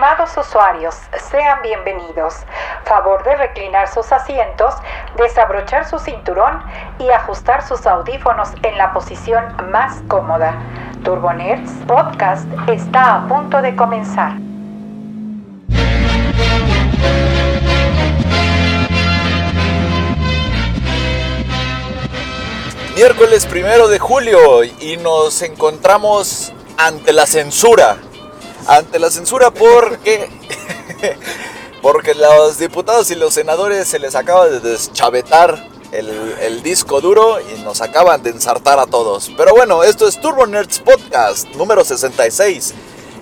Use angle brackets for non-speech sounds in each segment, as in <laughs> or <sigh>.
Estimados usuarios, sean bienvenidos. Favor de reclinar sus asientos, desabrochar su cinturón y ajustar sus audífonos en la posición más cómoda. Turbonerds Podcast está a punto de comenzar. Miércoles primero de julio y nos encontramos ante la censura. Ante la censura porque. <laughs> porque los diputados y los senadores se les acaba de deschavetar el, el, disco duro y nos acaban de ensartar a todos. Pero bueno, esto es Turbo Nerds Podcast número 66.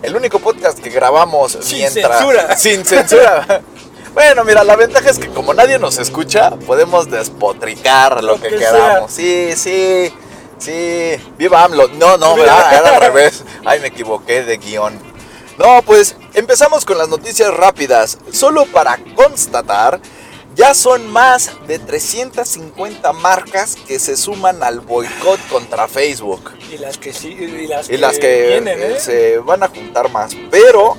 El único podcast que grabamos Sin mientras. censura. <laughs> Sin censura. <laughs> Bueno, mira, la ventaja es que como nadie nos escucha, podemos despotricar lo, Lo que, que queramos. Sí, sí, sí. Viva AMLO. No, no, ¿verdad? era al revés. Ay, me equivoqué de guion. No, pues empezamos con las noticias rápidas. Solo para constatar, ya son más de 350 marcas que se suman al boicot contra Facebook. Y las que sí, y las, Y las que vienen, ¿eh? se van a juntar más. Pero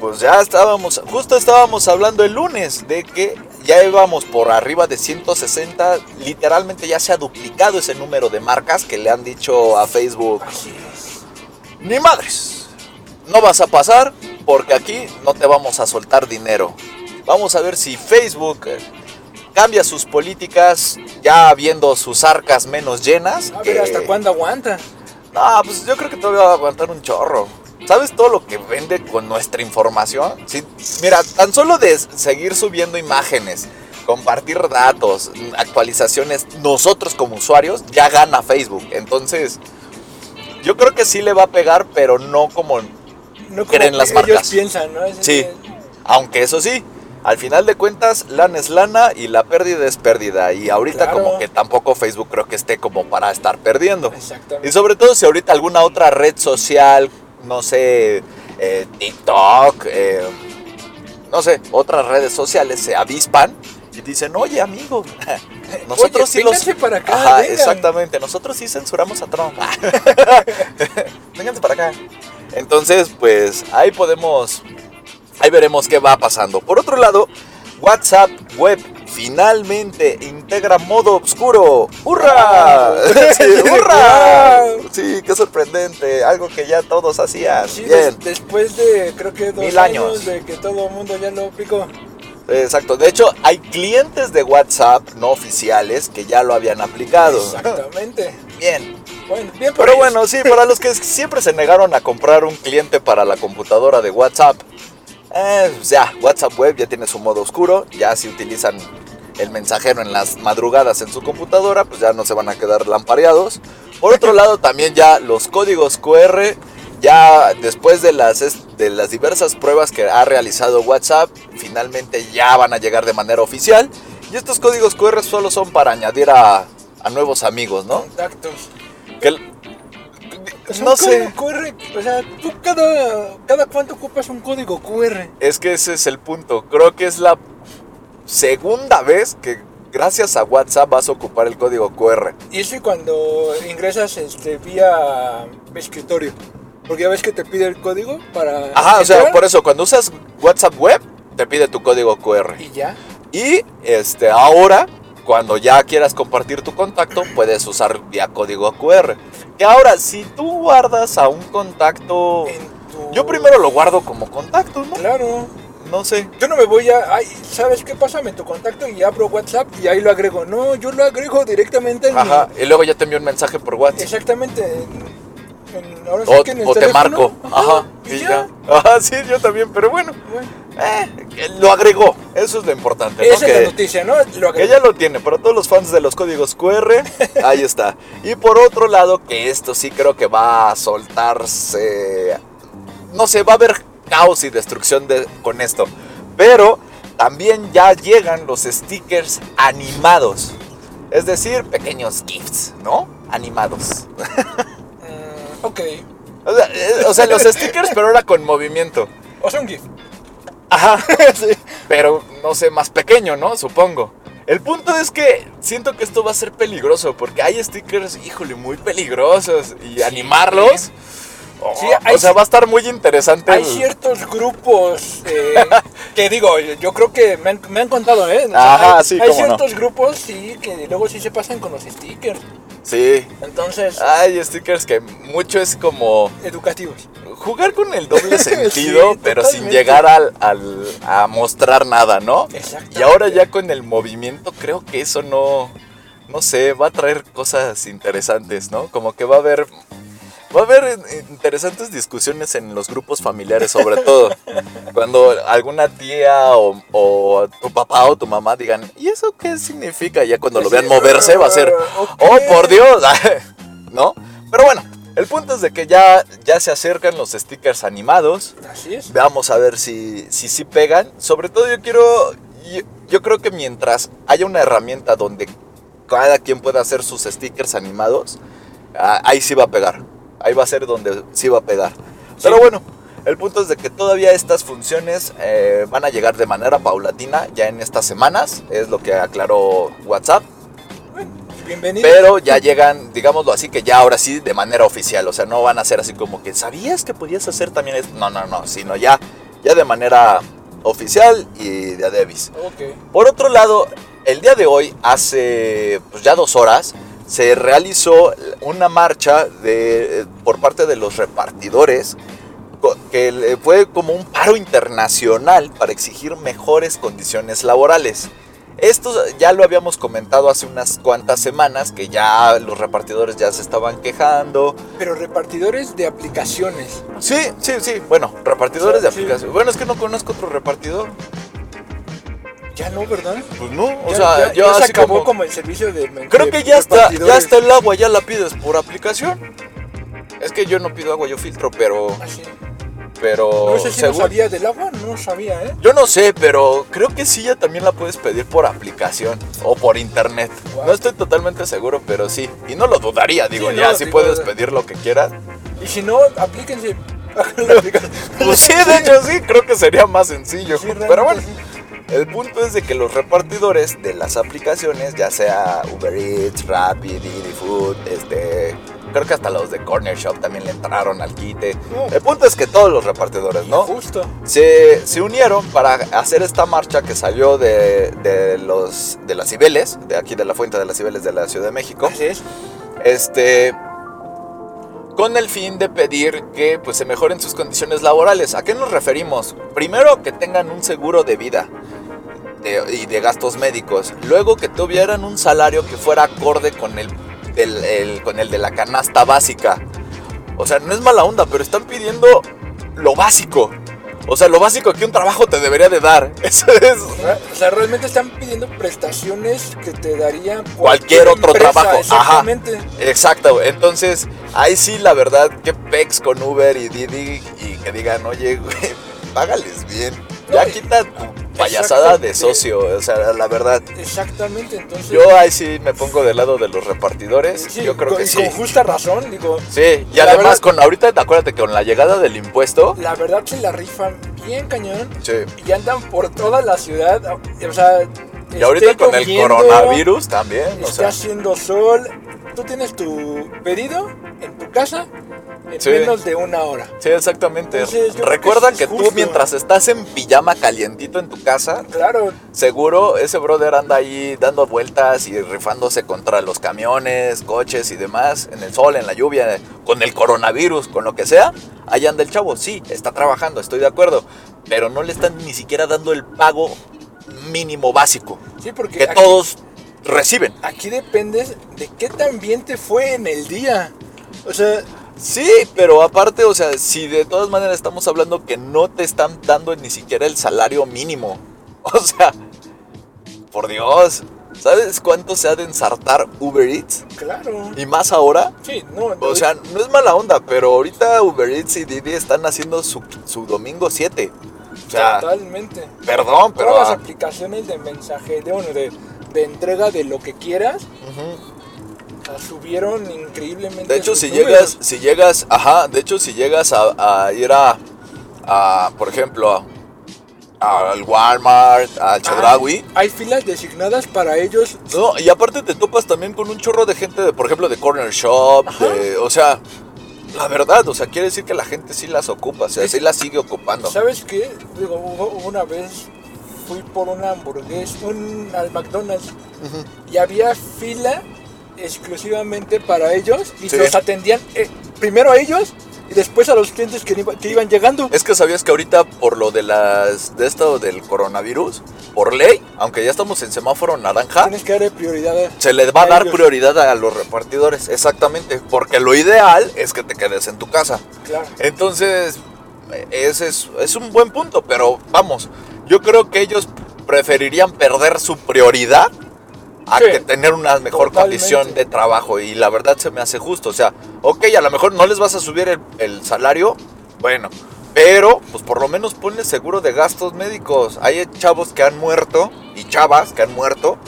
pues ya estábamos, justo estábamos hablando el lunes de que ya íbamos por arriba de 160, literalmente ya se ha duplicado ese número de marcas que le han dicho a Facebook, ni madres, no vas a pasar porque aquí no te vamos a soltar dinero. Vamos a ver si Facebook eh, cambia sus políticas ya viendo sus arcas menos llenas. A que- ver, ¿hasta cuándo aguanta? no, pues yo creo que todavía va a aguantar un chorro. ¿Sabes todo lo que vende con nuestra información? Sí, mira, tan solo de seguir subiendo imágenes, compartir datos, actualizaciones, nosotros como usuarios, ya gana Facebook. Entonces, yo creo que sí le va a pegar, pero no como... No como Creen las que marcas. ellos piensan, ¿no? Es- Sí, aunque eso sí, al final de cuentas, lana es lana y la pérdida es pérdida. Y ahorita Claro. como que tampoco Facebook creo que esté como para estar perdiendo. Exactamente. Y sobre todo si ahorita alguna otra red social, no sé, eh, TikTok, eh, no sé, otras redes sociales se avispan y dicen, oye amigo, <laughs> nosotros sí los... para acá, Ajá, vengan". exactamente, nosotros sí censuramos a Trump. <laughs> Vénganse para acá. Entonces, pues ahí podemos, ahí veremos qué va pasando. Por otro lado, WhatsApp Web finalmente integra modo oscuro. ¡Hurra! <laughs> <laughs> Sí, ¡Hurra! Sí, qué sorprendente. Algo que ya todos hacían. Sí, Bien. des- después de creo que dos Mil años. años. de que todo el mundo ya lo aplicó. Exacto. De hecho, hay clientes de WhatsApp no oficiales que ya lo habían aplicado. Exactamente. <laughs> Bien. Bueno, bien Pero ellos. bueno, sí, para los que siempre se negaron a comprar un cliente para la computadora de WhatsApp, eh, pues ya, WhatsApp Web ya tiene su modo oscuro, ya si utilizan el mensajero en las madrugadas en su computadora, pues ya no se van a quedar lampareados. Por otro <laughs> lado, también ya los códigos QR, ya después de las, de las diversas pruebas que ha realizado WhatsApp, finalmente ya van a llegar de manera oficial. Y estos códigos QR solo son para añadir a, a nuevos amigos, ¿no? Contactos. Que el- Es no sé. QR, o sea, tú cada, cada cuánto ocupas un código QR. Es que ese es el punto. Creo que es la segunda vez que gracias a WhatsApp vas a ocupar el código QR. Y eso cuando ingresas este, vía escritorio. Porque ya ves que te pide el código para. Ajá, o sea, por eso cuando usas WhatsApp web te pide tu código QR. Y ya. Y este ahora cuando ya quieras compartir tu contacto puedes usar vía código QR. Que ahora si tú guardas a un contacto tu... yo primero lo guardo como contacto, ¿no? Claro. No sé. Yo no me voy a. Ay, ¿sabes qué? Pásame tu contacto y abro WhatsApp y ahí lo agrego. No, yo lo agrego directamente en Ajá, mi. y luego ya te envío un mensaje por WhatsApp. Exactamente. En, en- ahora sí O, que en el o te marco. Ajá. Y y ya. ya. <laughs> Ajá, sí, yo también, pero bueno. Bueno, Eh, lo agregó, eso es lo importante. ¿no? esa es la noticia, ¿no? Lo que ya lo tiene, para todos los fans de los códigos QR, <laughs> ahí está. Y por otro lado, que esto sí creo que va a soltarse. No sé, va a haber caos y destrucción de- con esto. Pero también ya llegan los stickers animados. Es decir, pequeños GIFs, ¿no? Animados. Mm, ok. O sea, eh, o sea, los <laughs> stickers, pero ahora con movimiento. O sea, un GIF. Ajá, <laughs> sí. Pero no sé, más pequeño, ¿no? Supongo. El punto es que siento que esto va a ser peligroso porque hay stickers, híjole, muy peligrosos y animarlos. Sí, o hay- sea, va a estar muy interesante. Hay el- ciertos grupos eh, <laughs> que digo, yo creo que me han, me han contado, ¿eh? O sea, Ajá, hay, sí, hay cómo ciertos grupos, sí, que luego sí se pasan con los stickers. Sí. Entonces, Hay stickers que mucho es como educativos. jugar con el doble <laughs> sentido, Sí, pero sin llegar al, al- a mostrar nada, ¿no? Exactamente. Y ahora ya con el movimiento creo que eso no, no sé, va a traer cosas interesantes, ¿no? Como que va a haber, va a haber interesantes discusiones en los grupos familiares, sobre todo. <laughs> Cuando alguna tía o, o tu papá o tu mamá digan, ¿y eso qué significa? Ya cuando lo vean moverse va a ser, Ok. ¡oh, por Dios! <laughs> ¿No? Pero bueno, el punto es de que ya, ya se acercan los stickers animados. Así es. Veamos a ver si si, sí pegan. Sobre todo yo quiero, yo, yo creo que mientras haya una herramienta donde cada quien pueda hacer sus stickers animados, ah, ahí sí va a pegar. Ahí va a ser donde sí va a pegar. Pero bueno, el punto es de que todavía estas funciones eh, van a llegar de manera paulatina ya en estas semanas. Es lo que aclaró WhatsApp. Bienvenido. Pero ya llegan, digámoslo así, que ya ahora sí de manera oficial. O sea, no van a ser así como que sabías que podías hacer también esto. No, no, no, sino ya, ya de manera oficial y de Adebis. Ok. Por otro lado, el día de hoy, hace pues, ya dos horas, se realizó una marcha de, por parte de los repartidores que fue como un paro internacional para exigir mejores condiciones laborales. Esto ya lo habíamos comentado hace unas cuantas semanas, que ya los repartidores ya se estaban quejando. Pero repartidores de aplicaciones. Sí, sí, sí, bueno, repartidores de Sí. aplicación. Bueno, es que no conozco otro repartidor. Ya no, ¿verdad? Pues no, o Ya- sea, ya, yo ya se acabó como- como... el servicio de Creo de que ya está, ya está el agua, ya la pides por aplicación. Es que yo no pido agua, yo filtro, pero, Ah, sí. pero No sé si no según- sabía del agua, no sabía, ¿eh? yo no sé, pero creo que sí ya también la puedes pedir por aplicación o por internet. Wow. No estoy totalmente seguro, pero sí. Y no lo dudaría, digo, Sí, ya no, si digo, puedes eh. pedir lo que quieras. Y si no, aplíquense. <laughs> Pues sí, de hecho sí, creo que sería más sencillo. Sí, pero bueno, sí. El punto es de que los repartidores de las aplicaciones, ya sea Uber Eats, Rappi, Didi Food, este, creo que hasta los de Corner Shop también le entraron al quite. No. El punto es que todos los repartidores, ¿no? Justo. Se, se unieron para hacer esta marcha que salió de, de los de las Cibeles, de aquí de la Fuente de las Cibeles de la Ciudad de México. Así es. Este con el fin de pedir que pues se mejoren sus condiciones laborales. ¿A qué nos referimos? Primero que tengan un seguro de vida y de gastos médicos. Luego que tuvieran un salario que fuera acorde con el, el- con el de la canasta básica. O sea, no es mala onda, pero están pidiendo lo básico. O sea, lo básico que un trabajo te debería de dar. <laughs> Eso es O sea, realmente están pidiendo prestaciones que te daría Cualquier otro empresa, trabajo, ajá. Exactamente. Exacto, entonces ahí sí la verdad que pex con Uber y Didi y que digan, oye, güey, págales bien. Ya quita tu payasada de socio, o sea, la verdad. Exactamente. Entonces. Yo ahí sí me pongo del lado de los repartidores, sí, yo creo con, que sí. con justa razón, digo. Sí, y además verdad- con ahorita, acuérdate que con la llegada del impuesto, La verdad se la rifan bien cañón sí. y andan por toda la ciudad. O sea. Y ahorita con el coronavirus también, o Está sea, haciendo sol. Tú tienes tu pedido en tu casa en Sí. menos de una hora. sí, exactamente. Entonces, Recuerda que tú justo. mientras estás en pijama calientito en tu casa, Claro, Seguro ese brother anda ahí dando vueltas y rifándose contra los camiones, coches y demás, en el sol, en la lluvia, con el coronavirus, con lo que sea. Ahí anda el chavo, sí, está trabajando, estoy de acuerdo, pero no le están ni siquiera dando el pago mínimo básico sí, porque que aquí, todos reciben. aquí dependes de qué tan bien te fue en el día. O sea, Sí, pero aparte, o sea, si de todas maneras estamos hablando que no te están dando ni siquiera el salario mínimo. <laughs> O sea, por Dios, ¿sabes cuánto se ha de ensartar Uber Eats? claro. Y más ahora. Sí, no, O sea, no es mala onda, pero ahorita Uber Eats y Didi están haciendo su, su domingo 7. O sea, totalmente. perdón, pero... Todas las aplicaciones de mensaje, de, bueno, de, de entrega de lo que quieras, sea, subieron increíblemente. De hecho, si números. llegas, si llegas, ajá, de hecho, si llegas a, a ir a, a, por ejemplo, al Walmart, al Chedraui, Hay, hay filas designadas para ellos. no, y aparte te topas también con un chorro de gente, de, por ejemplo, de Corner Shop, de- o sea, La verdad, o sea, quiere decir que la gente sí las ocupa, o sea, Es- sí las sigue ocupando. ¿Sabes qué? Digo, una vez fui por una hamburguesa, un, al McDonald's, y había fila exclusivamente para ellos y Sí. los atendían eh, primero a ellos y después a los clientes que, iba- que iban llegando. Es que sabías que ahorita por lo de las de esto del coronavirus, por ley, aunque ya estamos en semáforo naranja, Tienes que darle prioridad a... se les va a a dar ellos. prioridad a los repartidores, exactamente, porque lo ideal es que te quedes en tu casa. Claro. Entonces, ese es, es un buen punto, pero vamos, yo creo que ellos preferirían perder su prioridad a Sí, que tener una mejor totalmente. condición de trabajo y la verdad se me hace justo, o sea, ok, a lo mejor no les vas a subir el, el salario, bueno, pero pues por lo menos ponle seguro de gastos médicos. Hay chavos que han muerto y chavas que han muerto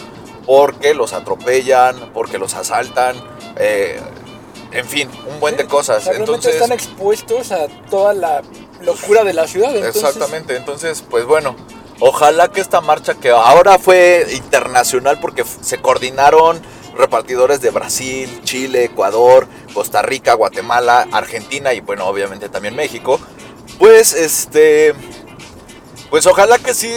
porque los atropellan, porque los asaltan, eh, en fin, un buen Sí, de cosas. o sea, realmente Entonces, están expuestos a toda la locura de la ciudad. entonces- Exactamente, entonces, pues bueno, ojalá que esta marcha que ahora fue internacional porque se coordinaron repartidores de Brasil, Chile, Ecuador, Costa Rica, Guatemala, Argentina y bueno, obviamente también México, pues este, pues ojalá que sí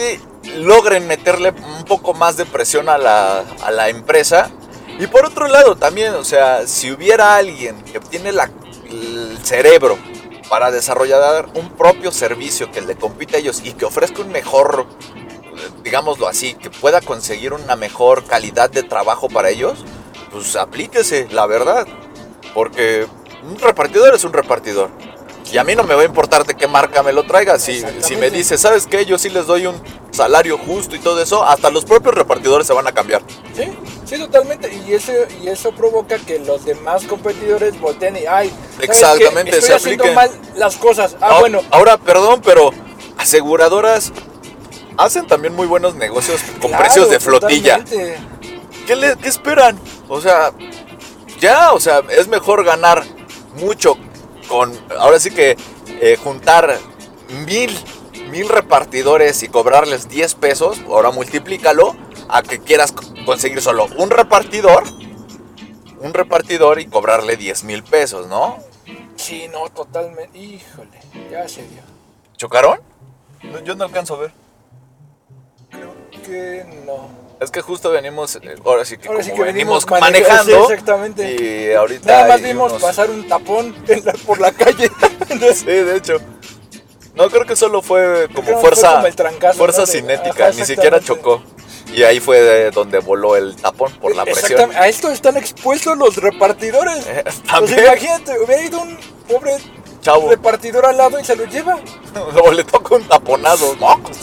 logren meterle un poco más de presión a la, a la empresa. Y por otro lado también, o sea, si hubiera alguien que tiene la, el cerebro para desarrollar un propio servicio que le compita a ellos y que ofrezca un mejor, digámoslo así, que pueda conseguir una mejor calidad de trabajo para ellos, pues aplíquese, la verdad. Porque un repartidor es un repartidor. Y a mí no me va a importar de qué marca me lo traiga. Si, si me dice, ¿sabes qué? Yo sí les doy un salario justo y todo eso, hasta los propios repartidores se van a cambiar. Sí, sí, totalmente. Y eso, y eso provoca que los demás competidores volteen y, ay. Exactamente, Estoy se haciendo apliquen. mal las cosas. Ah, Ahora- bueno. Ahora, perdón, pero aseguradoras hacen también muy buenos negocios con claro, precios de flotilla. ¿Qué, le- qué esperan? O sea, ya, o sea, es mejor ganar mucho con, ahora sí que eh, juntar mil, mil repartidores y cobrarles 10 pesos, ahora multiplícalo, a que quieras conseguir solo un repartidor, un repartidor y cobrarle 10 mil pesos, ¿no? Sí, no, totalmente. Híjole, ya se dio. ¿Chocaron? No, yo no alcanzo a ver. Creo que no. Es que justo venimos, eh, ahora sí que, Ahora como sí que venimos venimos maneja- manejando. sí, exactamente. Y ahorita. Nada más vimos unos- pasar un tapón por la calle. <laughs> Sí, de hecho. No, creo que solo fue como Creo fuerza, fue como el fuerza cinética, ajá, ni siquiera chocó. Y ahí fue de donde voló el tapón por la presión. A esto están expuestos los repartidores. Eh, <laughs> Pues imagínate, hubiera ido un pobre chavo, repartidor al lado y se lo lleva. <laughs> o le toca un taponazo. mocos.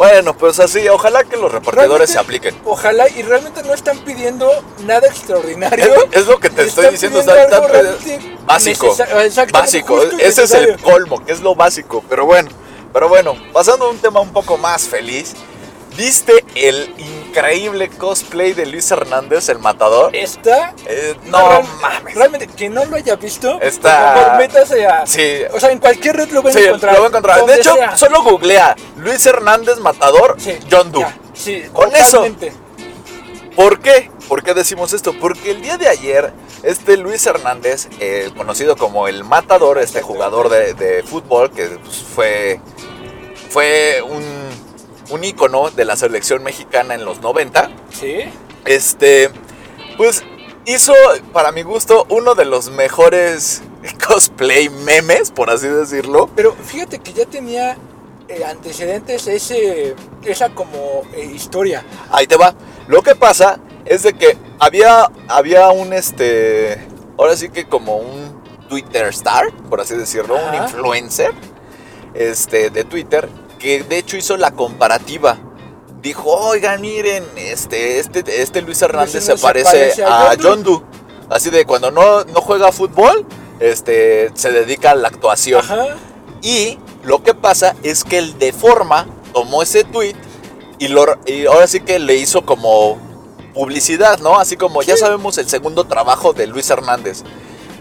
Bueno, pues así, ojalá que los repartidores Realmente, se apliquen. Ojalá y realmente no están pidiendo nada extraordinario. Es, es lo que te estoy diciendo, o sea, algo básico, básico, ese es el colmo, que es lo básico, pero bueno, pero bueno, pasando a un tema un poco más feliz, ¿viste el increíble cosplay de Luis Hernández, el matador? Está. Eh, no real- mames. Realmente, que no lo haya visto, Está- por favor, métase a. Sí. O sea, en cualquier red lo van Sí, a lo encontrar. voy a encontrar. De hecho, sea. solo googlea Luis Hernández Matador, Sí, John Doe. Sí, Con eso. ¿Por qué? ¿Por qué decimos esto? Porque el día de ayer, este Luis Hernández, eh, conocido como el Matador, este jugador de, de fútbol, que pues, fue, fue un, un ícono de la selección mexicana en los 90, Sí. este, pues hizo, para mi gusto, uno de los mejores <laughs> cosplay memes, por así decirlo. Pero fíjate que ya tenía eh, antecedentes ese, esa como eh, historia. Ahí te va. Lo que pasa es de que había, había un este. Ahora sí que como un Twitter star, por así decirlo, un influencer este, de Twitter, que de hecho hizo la comparativa. Dijo, oigan, miren, este, este, este Luis Hernández Luis se Hernández parece, se parece a a John Doe. Así de cuando no, no juega fútbol, este, se dedica a la actuación. Ajá. Y lo que pasa es que el de forma tomó ese tweet y, lo, y ahora sí que le hizo como publicidad, ¿no? Así como ya sabemos el segundo trabajo de Luis Hernández.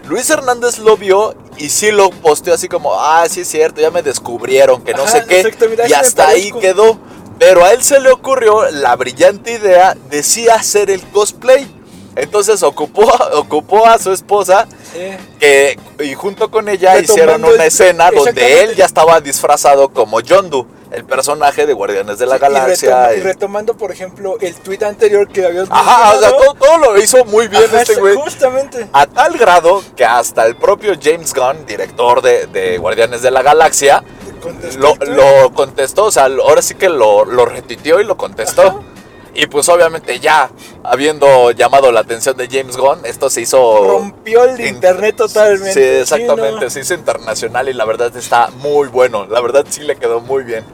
Luis Hernández lo vio y sí lo posteó así como, ah, sí es cierto, ya me descubrieron, que no Ajá, sé qué. Y hasta ahí quedó. Pero a él se le ocurrió la brillante idea de sí hacer el cosplay. Entonces ocupó, <laughs> ocupó a su esposa. Que, y junto con ella Retomando hicieron una escena donde él ya estaba disfrazado como Yondu, el personaje de Guardianes de la Sí, y Galaxia. retoma- Y, y- retomando, por ejemplo, el tweet anterior que habías Ajá, o sea, todo, todo lo hizo muy bien Ajá, este güey. Justamente. A tal grado que hasta el propio James Gunn, director de, de Guardianes de la Galaxia, Contestó lo, lo contestó, o sea, ahora sí que lo, lo retuiteó y lo contestó. Ajá. Y pues obviamente ya, habiendo llamado la atención de James Gunn, esto se hizo... Rompió el in- internet totalmente. Sí, exactamente, ¿no? se hizo internacional y la verdad está muy bueno. La verdad sí le quedó muy bien.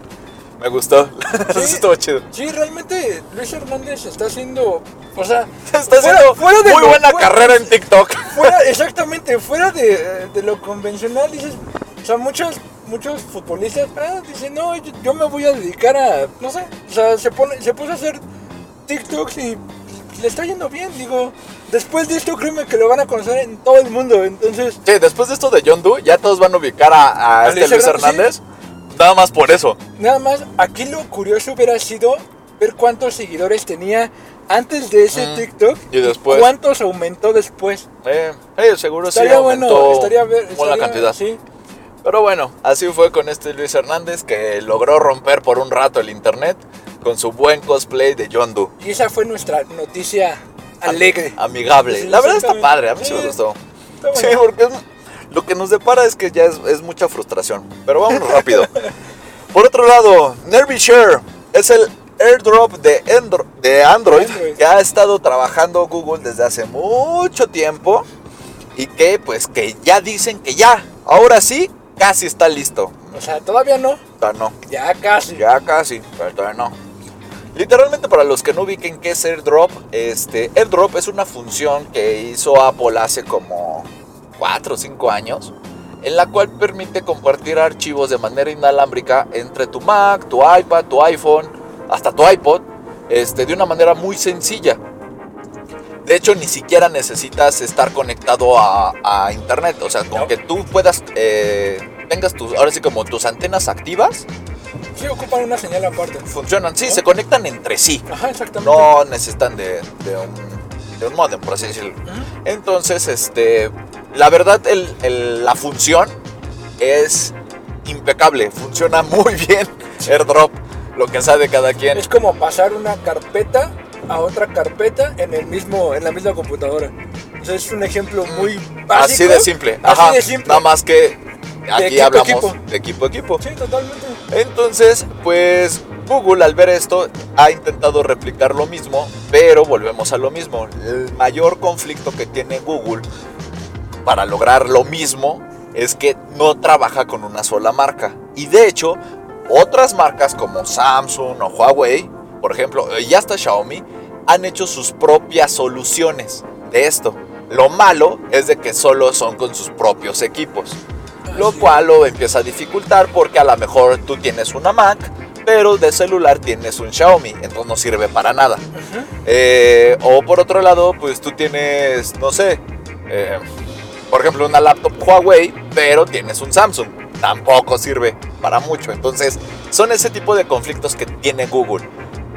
Me gustó. <laughs> Sí. Estuvo chido. Sí, realmente Luis Hernández está haciendo, o sea, Está fuera- haciendo fuera de muy lo- buena fuera- carrera en TikTok. fuera, <laughs> exactamente, fuera de, de lo convencional, dices, o sea, muchos, muchos futbolistas, ah, dicen, no, yo, yo me voy a dedicar a, no sé, o sea, se pone, se puso a hacer TikToks y le está yendo bien, digo, después de esto créeme que lo van a conocer en todo el mundo, entonces, Sí, después de esto de John Doe, ya todos van a ubicar a, a A este Luis Hernández. Nada más por eso. nada más, aquí lo curioso hubiera sido ver cuántos seguidores tenía antes de ese Mm, TikTok y después. cuántos aumentó después. Eh, eh, seguro sí Estaría aumentó bueno, estaría ver, estaría- cantidad. Sí, Pero bueno, así fue con este Luis Hernández que logró romper por un rato el internet con su buen cosplay de John Doe. y esa fue nuestra noticia alegre. Amigable. Sí, La verdad está padre, a mí sí, me Sí. gustó. Está bueno. Sí, porque es- lo que nos depara es que ya es, es mucha frustración. Pero vamos rápido. Por otro lado, Nervy Share es el airdrop de, Andro- de Android, Android. que ha estado trabajando Google desde hace mucho tiempo y que pues que ya dicen que ya, ahora sí, casi está listo. O sea, todavía no, Todavía no, ya casi. ya casi, pero todavía no. Literalmente para los que no ubiquen qué es airdrop, este airdrop es una función que hizo Apple hace como 4 o 5 años, en la cual permite compartir archivos de manera inalámbrica entre tu Mac, tu iPad, tu iPhone, hasta tu iPod, este, de una manera muy sencilla. De hecho, ni siquiera necesitas estar conectado a, a internet. O sea, con No. que tú puedas, eh, tengas tus, ahora sí como tus antenas activas, Sí, ocupan una señal aparte. funcionan. Sí, se conectan entre sí. Ajá, exactamente. No necesitan de, de un, de un modem, por así decirlo. Entonces, este, la verdad, el- el- la función es impecable. Funciona muy <laughs> bien. AirDrop, lo que sabe cada quien. Es como pasar una carpeta a otra carpeta en el mismo, en la misma computadora. O sea, es un ejemplo muy básico. Así de simple. Así Ajá. de simple. Nada más que aquí equipo hablamos equipo. de equipo a equipo. Sí, totalmente. Entonces, pues Google al ver esto ha intentado replicar lo mismo, pero volvemos a lo mismo. El mayor conflicto que tiene Google para lograr lo mismo es que no trabaja con una sola marca. Y de hecho, otras marcas como Samsung o Huawei, por ejemplo, y hasta Xiaomi, han hecho sus propias soluciones de esto. Lo malo es de que solo son con sus propios equipos lo cual lo empieza a dificultar porque a lo mejor tú tienes una Mac, pero de celular tienes un Xiaomi, entonces no sirve para nada. Eh, o por otro lado, pues tú tienes, no sé, eh, por ejemplo, una laptop Huawei, pero tienes un Samsung, tampoco sirve para mucho. Entonces, son ese tipo de conflictos que tiene Google.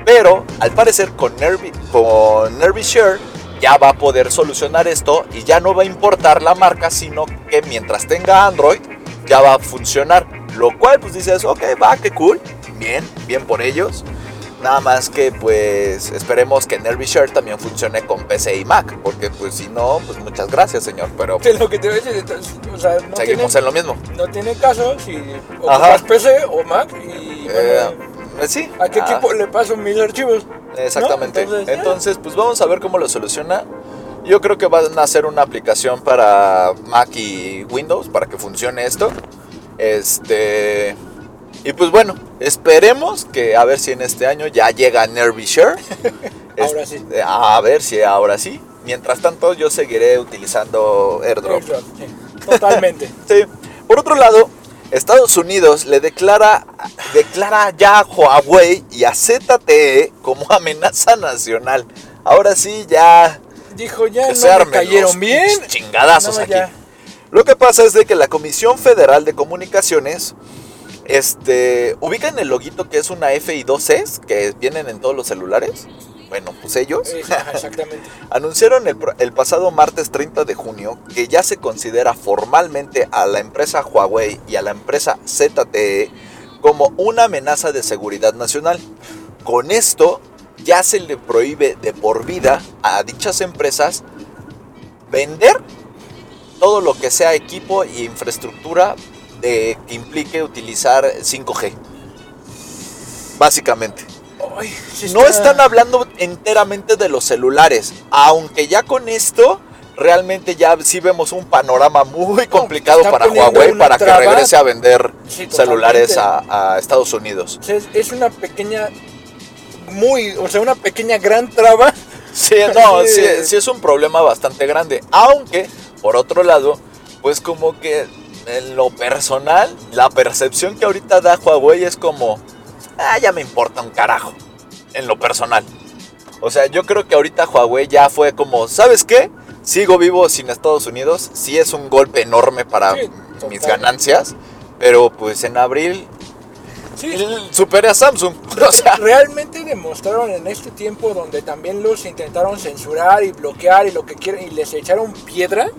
Pero al parecer con Nervy, con Nervy Share ya va a poder solucionar esto y ya no va a importar la marca, sino que mientras tenga Android ya va a funcionar. Lo cual pues dices, ok, va, qué cool, bien, bien por ellos. Nada más que pues esperemos que Nervy Share también funcione con PC y Mac, porque pues si no, pues muchas gracias señor, pero Sí, lo que te voy a decir, o sea, no seguimos tiene, en lo mismo. no tiene caso si ocupas PC o Mac y Eh, bueno, eh, sí. ¿a qué ah, equipo le paso mis archivos? Exactamente. ¿No? Entonces, pues vamos a ver cómo lo soluciona. Yo creo que van a hacer una aplicación para Mac y Windows para que funcione esto. Este. Y pues bueno, esperemos que a ver si en este año ya llega Nervy Share. <laughs> Ahora sí. Este, A ver si ahora sí. Mientras tanto, yo seguiré utilizando AirDrop. AirDrop, sí, Totalmente. <laughs> Sí. Por otro lado, Estados Unidos le declara, declara ya a Huawei y a ZTE como amenaza nacional. Ahora sí, ya Dijo, ya que no me cayeron bien. chingadazos No, aquí. ya. Lo que pasa es de que la Comisión Federal de Comunicaciones este, ubican el loguito que es una F y dos Cs que vienen en todos los celulares. bueno, pues ellos, exactamente. <laughs> anunciaron el, el pasado martes 30 de junio que ya se considera formalmente a la empresa Huawei y a la empresa ZTE como una amenaza de seguridad nacional. Con esto ya se le prohíbe de por vida a dichas empresas vender todo lo que sea equipo y infraestructura de, que implique utilizar 5G. Básicamente. Ay, No está- están hablando enteramente de los celulares, aunque ya con esto realmente ya sí vemos un panorama muy complicado para Huawei para que regrese a vender Sí, celulares a, a Estados Unidos. O sea, es, una pequeña, muy, o sea, una pequeña gran traba. Sí, no, <laughs> sí, sí es un problema bastante grande, aunque por otro lado, pues como que en lo personal, la percepción que ahorita da Huawei es como, ah, ya me importa un carajo, en lo personal. O sea, yo creo que ahorita Huawei ya fue como, ¿sabes qué? Sigo vivo sin Estados Unidos, sí es un golpe enorme para Sí, mis ganancias, pero pues en abril Sí, superé a Samsung. <laughs> O sea, realmente demostraron en este tiempo donde también los intentaron censurar y bloquear y lo que quieran y les echaron piedra,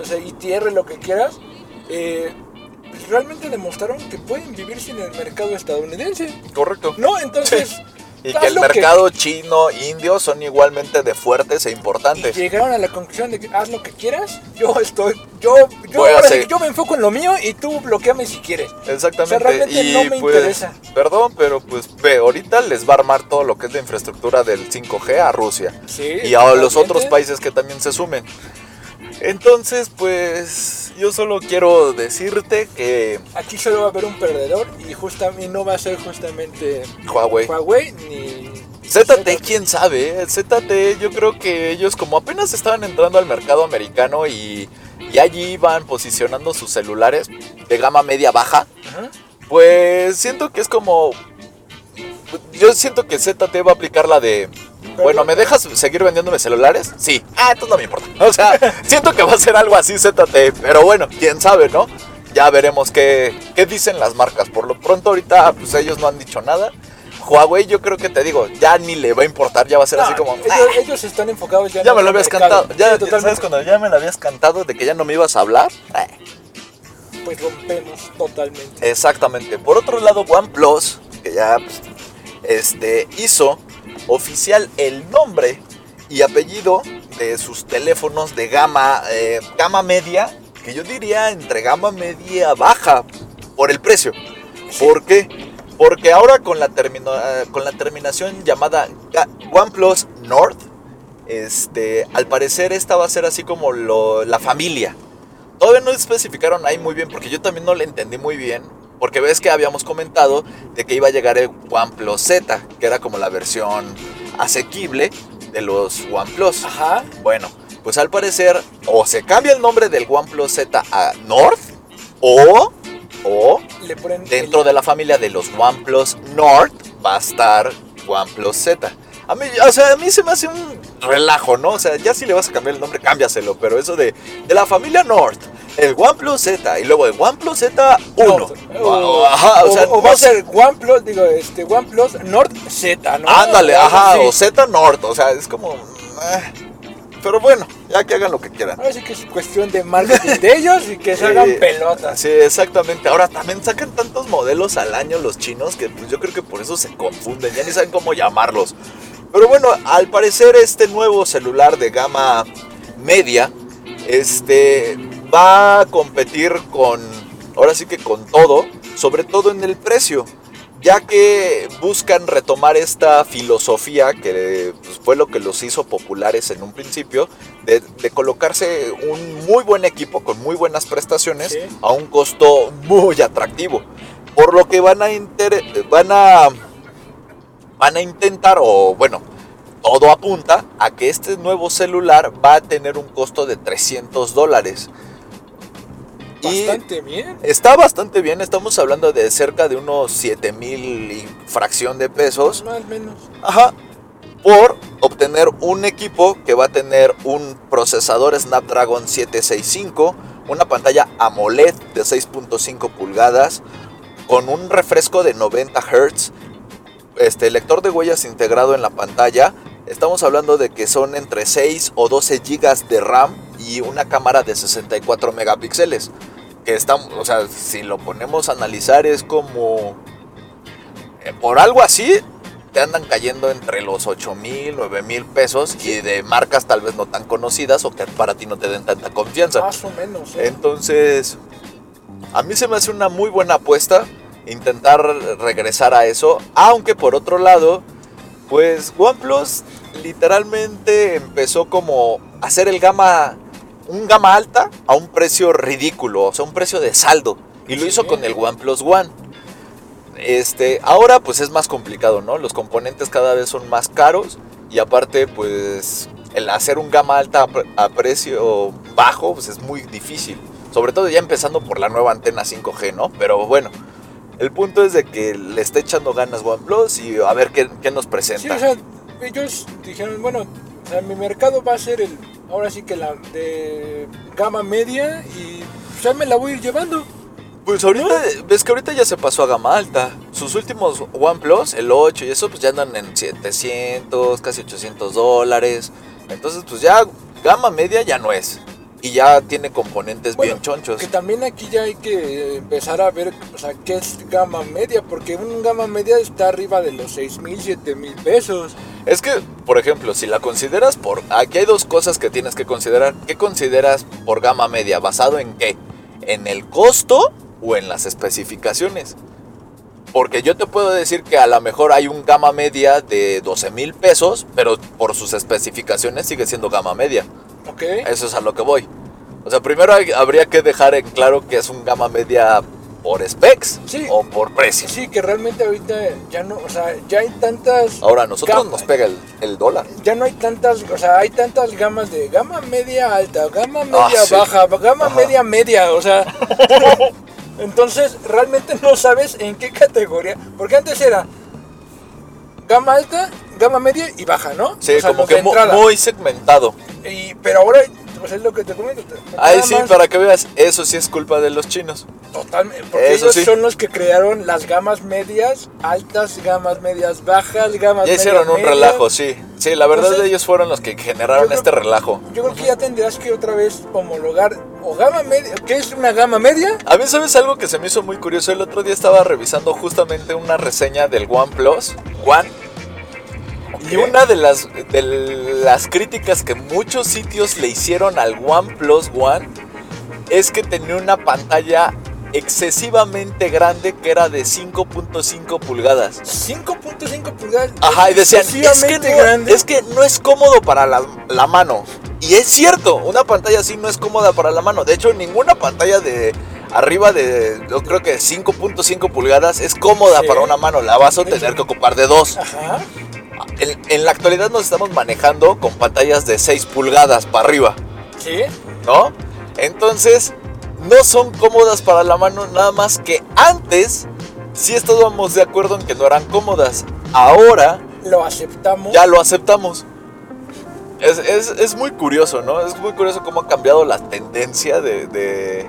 o sea, y tierra y lo que quieras, eh, realmente demostraron que pueden vivir sin el mercado estadounidense. correcto. No, entonces... <laughs> Y que el mercado chino, indio son igualmente de fuertes e y importantes. llegaron a la conclusión de que haz lo que quieras, yo estoy, yo, yo, ahora sí que me enfoco en lo mío y tú bloqueame si quieres. Exactamente. O sea, realmente y no me pues, interesa. perdón, pero pues ve, ahorita les va a armar todo lo que es la infraestructura del 5G a Rusia. Sí, y a los otros países que también se sumen. Entonces, pues yo solo quiero decirte que Aquí solo va a haber un perdedor y justamente no va a ser justamente Huawei Huawei ni ZTE, quién sabe, ¿eh? ZTE yo creo que ellos como apenas estaban entrando al mercado americano y, y allí iban posicionando sus celulares de gama media baja, pues siento que es como... Yo siento que ZTE va a aplicar la de... Bueno, ¿me dejas seguir vendiéndome celulares? Sí. Ah, entonces no me importa. O sea, <laughs> siento que va a ser algo así ZTE, pero bueno, quién sabe, ¿no? Ya veremos qué, qué dicen las marcas. Por lo pronto ahorita, pues ellos no han dicho nada. Huawei yo creo que te digo, ya ni le va a importar, ya va a ser así como... ellos, "Ah, ellos están enfocados ya, ya en me lo habías mercado. cantado. Ya, Sí. ¿Sabes cuando ya me lo habías cantado de que ya no me ibas a hablar? Eh, Pues rompemos totalmente. Exactamente. Por otro lado, OnePlus, que ya pues, este, hizo oficial el nombre y apellido de sus teléfonos de gama, eh, gama media, que yo diría entre gama media baja, por el precio. ¿Por qué? Porque ahora con la, eh, con la terminación llamada OnePlus North, este, al parecer esta va a ser así como lo- la familia. Todavía no especificaron ahí muy bien porque yo también no le entendí muy bien. Porque ves que habíamos comentado de que iba a llegar el OnePlus Z, que era como la versión asequible de los OnePlus. Ajá. Bueno, pues al parecer o se cambia el nombre del OnePlus Z a North o, o Le ponen dentro el- de la familia de los OnePlus North va a estar OnePlus Z. A mí, o sea, a mí se me hace un relajo, ¿no? O sea, ya si le vas a cambiar el nombre, cámbiaselo. Pero eso de, de la familia North, el OnePlus Z y luego el OnePlus Z 1. North. O, Ajá, o, o- sea, o va a ser OnePlus, digo, este, OnePlus Nord Z, ¿no? Ándale, ajá, o Z North, o sea, es como... eh, pero bueno, ya que hagan lo que quieran. Ahora sí que es cuestión de marketing de ellos y que se <laughs> hagan Eh, pelotas. Sí, exactamente. Ahora también sacan tantos modelos al año los chinos que pues yo creo que por eso se confunden, ya ni saben cómo llamarlos. Pero bueno, al parecer este nuevo celular de gama media este va a competir con ahora sí que con todo, sobre todo en el precio, ya que buscan retomar esta filosofía que pues, fue lo que los hizo populares en un principio, de, de colocarse un muy buen equipo con muy buenas prestaciones Sí. a un costo muy atractivo. Por lo que van a, inter- van a, van a intentar, o bueno, todo apunta a que este nuevo celular va a tener un costo de 300 dólares. Y Bastante bien. está bastante bien, estamos hablando de cerca de unos 7 mil y fracción de pesos. Más o menos. Ajá. Por obtener un equipo que va a tener un procesador Snapdragon 765, una pantalla AMOLED de 6.5 pulgadas, con un refresco de 90 Hz, este lector de huellas integrado en la pantalla, estamos hablando de que son entre 6 o 12 gigas de RAM y una cámara de 64 megapíxeles. Que estamos, o sea, si lo ponemos a analizar es como... eh, por algo así, te andan cayendo entre los 8 mil, 9 mil pesos y de marcas tal vez no tan conocidas o que para ti no te den tanta confianza. Más o menos. ¿eh? Entonces, a mí se me hace una muy buena apuesta intentar regresar a eso, aunque por otro lado, pues OnePlus literalmente empezó como a hacer el gama, un gama alta a un precio ridículo, o sea, un precio de saldo, y lo hizo con el OnePlus One. Este, ahora pues es más complicado, ¿no? Los componentes cada vez son más caros y aparte pues el hacer un gama alta a precio bajo pues es muy difícil. Sobre todo ya empezando por la nueva antena 5G, ¿no? Pero bueno, el punto es de que le está echando ganas OnePlus y a ver qué, qué nos Sí, presenta. o sea, ellos dijeron, bueno, o sea, mi mercado va a ser el, ahora sí que la de gama media y ya me la voy a ir llevando. Pues ahorita, ves que ahorita ya se pasó a gama alta. Sus últimos OnePlus, el 8 y eso, pues ya andan en 700, casi 800 dólares. Entonces, pues ya gama media ya no es. Y ya tiene componentes Bueno, bien chonchos. Que también aquí ya hay que empezar a ver, o sea, qué es gama media, porque un gama media está arriba de los 6 mil, 7 mil pesos. Es que, por ejemplo, si la consideras por... Aquí hay dos cosas que tienes que considerar. ¿Qué consideras por gama media? ¿Basado en qué? ¿En el costo o en las especificaciones? Porque yo te puedo decir que a lo mejor hay un gama media de 12 mil pesos, pero por sus especificaciones sigue siendo gama media. ¿Ok? Eso es a lo que voy. O sea, primero hay- habría que dejar en claro que es un gama media por specs Sí. o por precio. Sí, que realmente ahorita ya no, o sea, ya hay tantas, Ahora, a nosotros nos pega el, el dólar. ya no hay tantas, o sea, hay tantas gamas de gama media alta, gama media Ah, sí. baja, gama Ajá. media media, o sea, <laughs> entonces realmente no sabes en qué categoría, porque antes era gama alta, gama media y baja, ¿no? Sí, O sea, como que muy segmentado. Y, pero ahora, pues es lo que te comento. te- nada sí, más, para que veas, eso sí es culpa de los chinos. Totalmente, porque Eso ellos sí. son los que crearon las gamas medias, altas, gamas medias bajas, gamas Ya medias hicieron un medias. relajo, sí. Sí, la verdad Entonces, ellos fueron los que generaron creo- este relajo. Yo creo que ya tendrás que otra vez homologar o gama media, ¿qué es una gama media? A mí, ¿sabes algo que se me hizo muy curioso? El otro día estaba revisando justamente una reseña del OnePlus One. Y una de las, de las críticas que muchos sitios le hicieron al OnePlus One es que tenía una pantalla excesivamente grande que era de 5.5 pulgadas. 5.5 pulgadas. Ajá, y decían, es que, no, grande. es que no es cómodo para la, la mano. Y es cierto, una pantalla así no es cómoda para la mano. De hecho, ninguna pantalla de arriba de, yo creo que 5.5 pulgadas es cómoda Sí. para una mano. La vas a tener que ocupar de dos. Ajá. En, en la actualidad nos estamos manejando con pantallas de 6 pulgadas para arriba, Sí. ¿no? Entonces, no son cómodas para la mano, nada más que antes sí estábamos de acuerdo en que no eran cómodas. Ahora Lo aceptamos. ya lo aceptamos. Es, es- es muy curioso, ¿no? Es muy curioso cómo ha cambiado la tendencia de, de-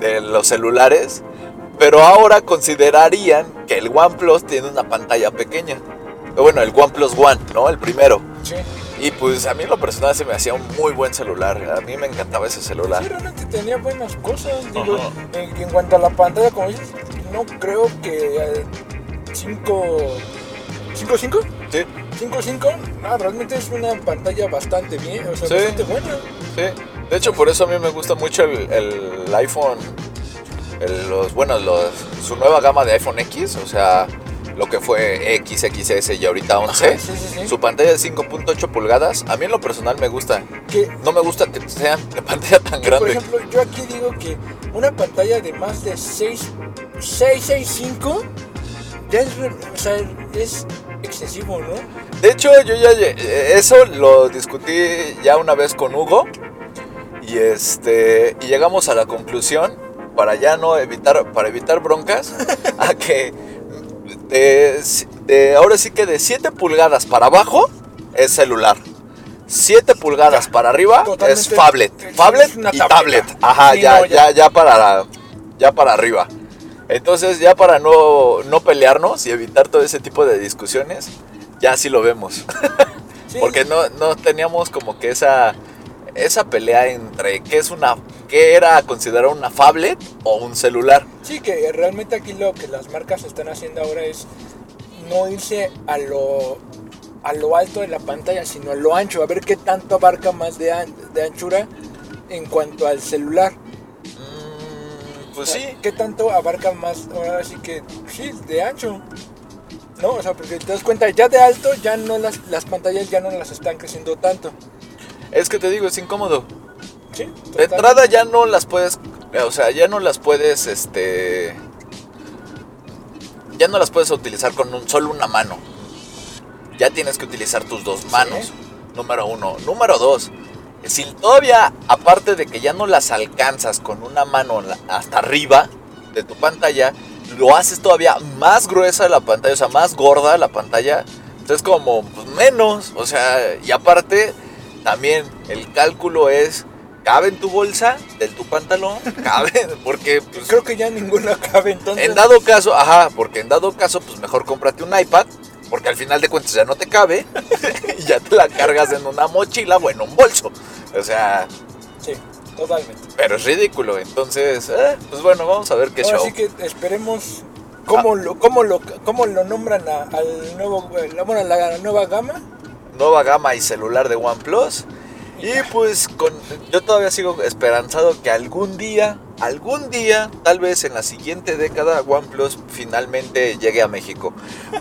de los celulares. Pero ahora considerarían que el OnePlus tiene una pantalla pequeña. Bueno, el OnePlus One, ¿no? El primero. Sí. Y pues a mí en lo personal se me hacía un muy buen celular. A mí me encantaba ese Sí, celular. realmente tenía buenas cosas. Digo, en, en cuanto a la pantalla, como dices, no creo que 5. ¿5 5? Sí, 5.5, ah, realmente es una pantalla bastante bien, o sea, Sí. bastante buena. sí. De hecho, por eso a mí me gusta mucho el, el iPhone. el- los, bueno, los, su nueva gama de iPhone X. O sea, lo que fue X, XS y ahorita 11. Ajá, sí, sí, sí. Su pantalla de 5.8 pulgadas, a mí en lo personal me gusta. Que, No me gusta que sea de <laughs> pantalla tan que, por grande. ejemplo, yo aquí digo que una pantalla de más de 6, 665 ya es, o sea, es excesivo, ¿no? De hecho, yo ya lle- eso lo discutí ya una vez con Hugo y este y llegamos a la conclusión para ya no evitar para evitar broncas <laughs> a que de, de- ahora sí que de 7 pulgadas para abajo es celular. 7 pulgadas para arriba es phablet, Es phablet una y tablet. Ajá, Sí, ya, no, ya ya. ya para ya para arriba. Entonces, ya para no, no pelearnos y evitar todo ese tipo de discusiones, ya sí lo vemos. <laughs> Sí. Porque no, no teníamos como que esa, esa pelea entre qué es una qué era considerar una phablet o un celular. Sí, que realmente aquí lo que las marcas están haciendo ahora es no irse a lo, a lo alto de la pantalla, sino a lo ancho, a ver qué tanto abarca más de, an- de anchura en cuanto al celular. Mm, pues O sí. ¿Qué tanto abarca más? Ahora sí que, sí, de ancho. ¿No? O sea, porque te das cuenta, ya de alto, ya no las, las pantallas ya no las están creciendo tanto. Es que te digo, es incómodo. Sí, De entrada ya no las puedes, o sea, ya no las puedes, este, ya no las puedes utilizar con un, solo una mano. Ya tienes que utilizar tus dos manos. Número uno. Número dos. Si todavía, aparte de que ya no las alcanzas con una mano hasta arriba de tu pantalla, lo haces todavía más gruesa la pantalla, o sea, más gorda la pantalla. Entonces como pues, menos, o sea, y aparte también el cálculo es cabe en tu bolsa de tu pantalón, <laughs> cabe porque pues, Creo que ya ninguna cabe, entonces. en dado caso, ajá, porque en dado caso, pues mejor cómprate un iPad, porque al final de cuentas ya no te cabe <laughs> y ya te la cargas en una mochila o en un bolso. O sea, Sí, totalmente. pero es ridículo. Entonces, eh, pues bueno, vamos a ver qué Ahora show. sí que esperemos cómo, lo, cómo, lo, cómo lo nombran a- al nuevo, la, bueno, la nueva gama. Nueva gama y celular de OnePlus. Y pues yo todavía sigo esperanzado que algún día, algún día, tal vez en la siguiente década, OnePlus finalmente llegue a México.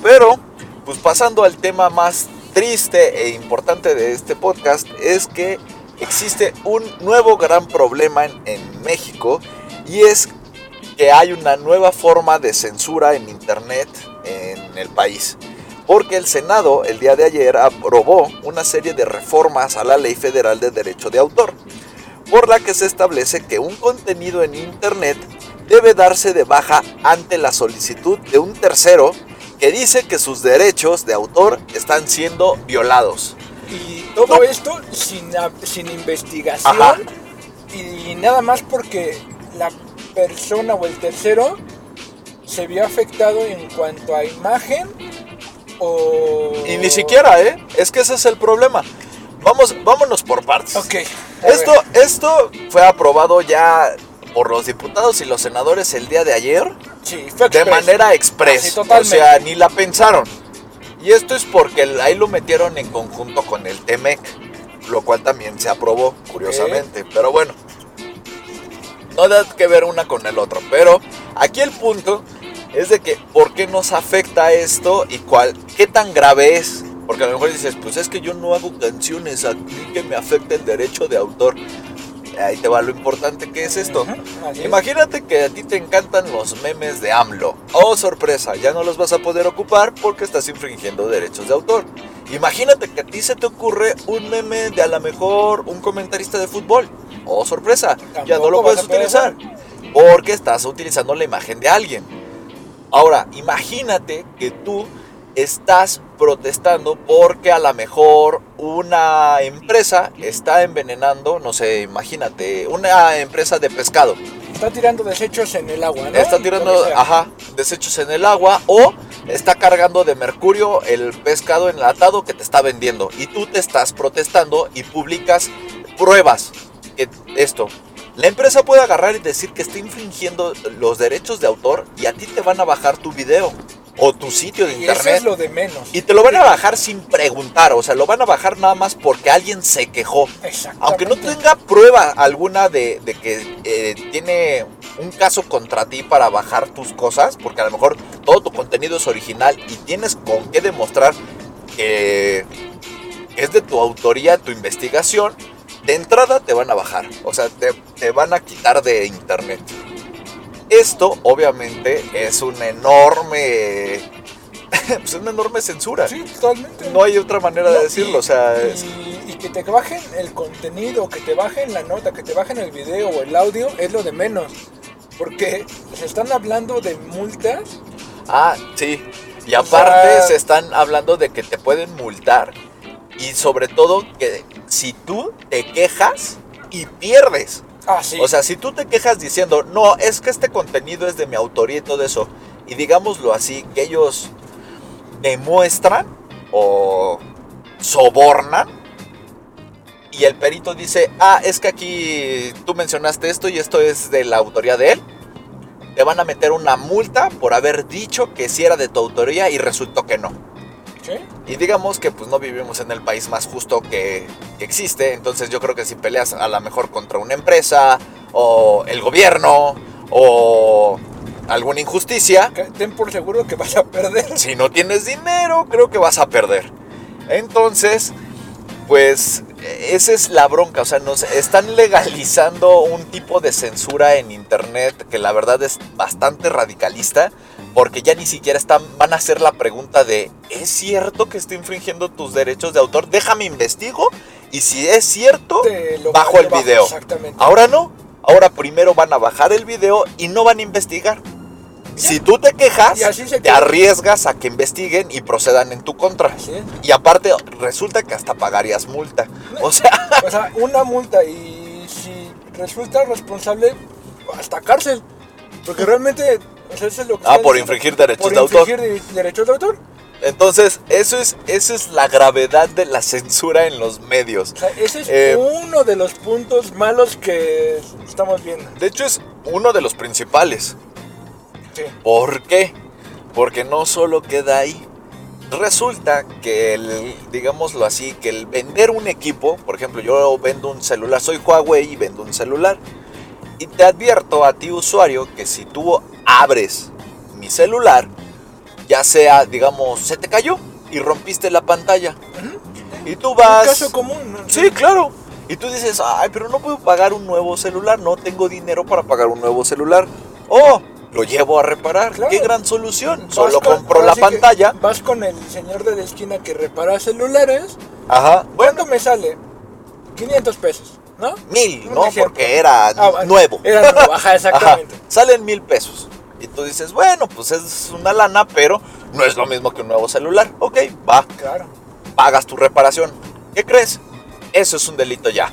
Pero, pues pasando al tema más triste e importante de este podcast, es que existe un nuevo gran problema en México y es que hay una nueva forma de censura en Internet en el país porque el Senado el día de ayer aprobó una serie de reformas a la Ley Federal de Derecho de Autor, por la que se establece que un contenido en Internet debe darse de baja ante la solicitud de un tercero que dice que sus derechos de autor están siendo violados. Y todo esto sin, sin investigación. Ajá. Y nada más porque la persona o el tercero se vio afectado en cuanto a imagen o... Y ni siquiera, ¿eh? Es que ese es el problema. Vamos, vámonos por partes. Ok. Esto, ver. esto fue aprobado ya por los diputados y los senadores el día de ayer. Sí, fue de manera express. Así, o sea, ni la pensaron. Y esto es porque ahí lo metieron en conjunto con el TEMEC, lo cual también se aprobó, curiosamente. Pero bueno, no da que ver una con el otro. Pero aquí el punto es de que, ¿por qué nos afecta esto y cuál, qué tan grave es? Porque a lo mejor dices, pues es que yo no hago canciones, a mí que me afecta el derecho de autor. Ahí te va lo importante que es esto. Es. Imagínate que a ti te encantan los memes de AMLO. Oh, sorpresa, ya no los vas a poder ocupar porque estás infringiendo derechos de autor. Imagínate que a ti se te ocurre un meme de a lo mejor un comentarista de fútbol. Oh, sorpresa, ya no lo puedes utilizar porque estás utilizando la imagen de alguien. Ahora, imagínate que tú estás protestando porque a lo mejor una empresa está envenenando, no sé, imagínate, una empresa de pescado Está tirando desechos en el agua, ¿no? está tirando, ajá, desechos en el agua o está cargando de mercurio el pescado enlatado que te está vendiendo y tú te estás protestando y publicas pruebas que esto. La empresa puede agarrar y decir que está infringiendo los derechos de autor y a ti te van a bajar tu video o tu sitio de Y eso internet. es lo de menos. Y te lo van a bajar sin preguntar, o sea, lo van a bajar nada más porque alguien se quejó. Aunque no tenga prueba alguna de, de que eh, tiene un caso contra ti para bajar tus cosas, porque a lo mejor todo tu contenido es original y tienes con qué demostrar que es de tu autoría, tu investigación, de entrada te van a bajar, o sea, te, te van a quitar de internet. Esto obviamente es un enorme, <laughs> pues una enorme censura. Sí, totalmente. No hay otra manera de decirlo, y- o sea, es- y, y que te bajen el contenido, que te bajen la nota, que te bajen el video o el audio es lo de menos. Porque se están hablando de multas. Ah, sí. Y aparte sea- se están hablando de que te pueden multar. Y sobre todo que si tú te quejas y pierdes. Ah, sí. O sea, si tú te quejas diciendo, no, es que este contenido es de mi autoría y todo eso. Y digámoslo así, que ellos demuestran o sobornan y el perito dice, ah, es que aquí tú mencionaste esto y esto es de la autoría de él, te van a meter una multa por haber dicho que sí era de tu autoría y resultó que no. ¿Sí? Y digamos que pues no vivimos en el país más justo que, que existe, entonces yo creo que si peleas a lo mejor contra una empresa o el gobierno o alguna injusticia, Ten por seguro que vas a perder. si no tienes dinero, creo que vas a perder. Entonces, pues esa es la bronca, o sea, nos están legalizando un tipo de censura en internet que la verdad es bastante radicalista, porque ya ni siquiera están van a hacer la pregunta de ¿es cierto que está infringiendo tus derechos de autor? Déjame investigo y si es cierto, bajo el video. Exactamente. Ahora no. Ahora primero van a bajar el video y no van a investigar. Si tú te quejas, te queda. arriesgas a que investiguen y procedan en tu contra. Y aparte, resulta que hasta pagarías multa. O sea, <laughs> O sea, una multa y si resulta responsable, hasta cárcel. Porque realmente, lo que ah, por infringir derechos Por de autor. infringir derechos de autor. Entonces, eso es, eso es la gravedad de la censura en los medios. O sea, ese es Eh, uno de los puntos malos que estamos viendo. De hecho, es uno de los principales. Sí. ¿Por qué? Porque no solo queda ahí. Resulta que el, digámoslo así, que el vender un equipo, por ejemplo, yo vendo un celular, soy Huawei y vendo un celular. Y te advierto a ti usuario que si tú abres mi celular, ya sea, digamos, se te cayó y rompiste la pantalla. Y tú Un vas... caso común. ¿no? Sí, claro. Y tú dices, ay, pero no puedo pagar un nuevo celular, no tengo dinero para pagar un nuevo celular. Oh, lo llevo a reparar. Claro. Qué gran solución. Vas Solo con- compro la pantalla. Vas con el señor de la esquina que repara celulares. Ajá. Bueno, ¿Cuánto me sale? 500 pesos, ¿no? mil, ¿no? Porque era Ah, nuevo. Era nuevo, ajá, <laughs> exactamente. Ajá. Salen mil pesos. Y tú dices, bueno, pues es una lana, pero no es lo mismo que un nuevo celular. Ok, va. Claro. pagas tu reparación. ¿Qué crees? Eso es un delito ya.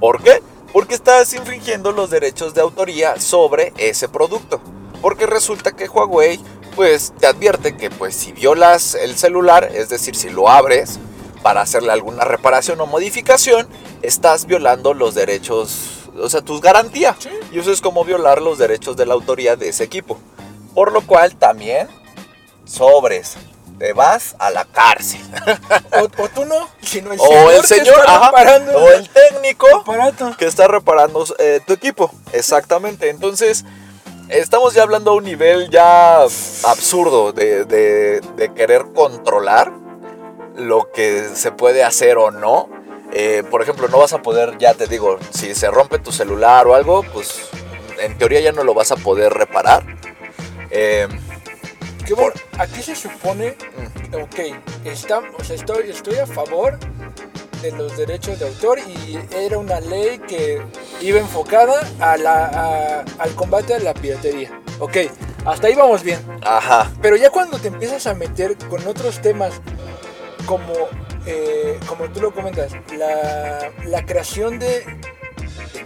¿Por qué? Porque estás infringiendo los derechos de autoría sobre ese producto. Porque resulta que Huawei pues te advierte que pues si violas el celular, es decir, si lo abres para hacerle alguna reparación o modificación, estás violando los derechos, o sea, tus garantías. Sí. Y eso es como violar los derechos de la autoría de ese equipo. Por lo cual también sobres, te vas a la cárcel. O, o tú no, sino el o señor, el que señor, está ajá, reparando o el técnico aparato. que está reparando eh, tu equipo. Exactamente. Entonces, estamos ya hablando a un nivel ya absurdo de, de- de querer controlar lo que se puede hacer o no. Eh, por ejemplo, no vas a poder, ya te digo, si se rompe tu celular o algo, pues en teoría ya no lo vas a poder reparar. Eh, Que bueno, aquí se supone, mm, ok, está, o sea, estoy, estoy a favor de los derechos de autor y era una ley que iba enfocada a la, a- al combate a la piratería. Ok, hasta ahí vamos bien. ajá. Pero ya cuando te empiezas a meter con otros temas como, eh, como tú lo comentas, la, la creación de,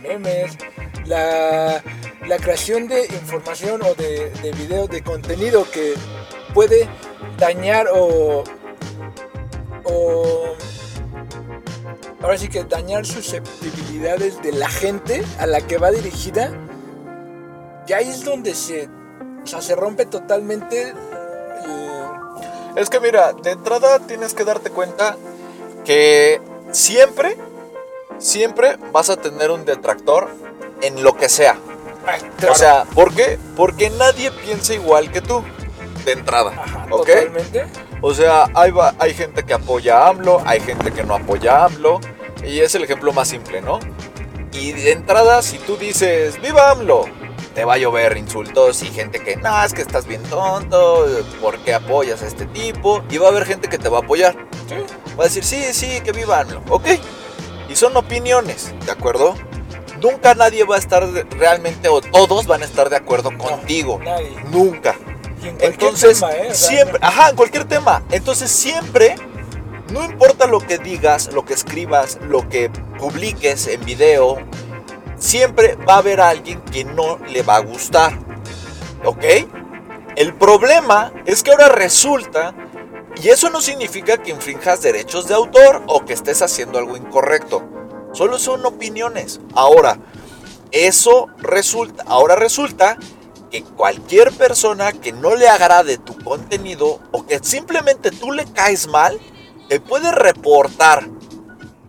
memes, la, la creación de información o de, de video, de contenido que puede dañar o, o ahora sí que dañar susceptibilidades de la gente a la que va dirigida, ya es donde se, o se rompe totalmente el- Es que mira, de entrada tienes que darte cuenta que siempre, siempre vas a tener un detractor en lo que sea. Ay, claro. O sea, ¿por qué? Porque nadie piensa igual que tú, de entrada. Ajá, ¿Ok? totalmente. O sea, hay, va- hay gente que apoya a AMLO, hay gente que no apoya a AMLO, y es el ejemplo más simple, ¿no? Y de entrada, si tú dices, ¡Viva AMLO! Te va a llover insultos y gente que, no, es que estás bien tonto, ¿por qué apoyas a este tipo? Y va a haber gente que te va a apoyar. Sí. Va a decir, sí, sí, que viva AMLO. Ok. Y son opiniones, ¿de acuerdo? Nunca nadie va a estar realmente, o todos van a estar de acuerdo contigo. Nadie. Nunca. Y en cualquier Entonces, tema, ¿eh? Siempre, ajá, en cualquier tema. Entonces, siempre, no importa lo que digas, lo que escribas, lo que publiques en video, siempre va a haber alguien que no le va a gustar. ¿Ok? El problema es que ahora resulta Y eso no significa que infrinjas derechos de autor o que estés haciendo algo incorrecto. Solo son opiniones. Ahora, eso resulta, ahora resulta que cualquier persona que no le agrade tu contenido o que simplemente tú le caes mal, te puede reportar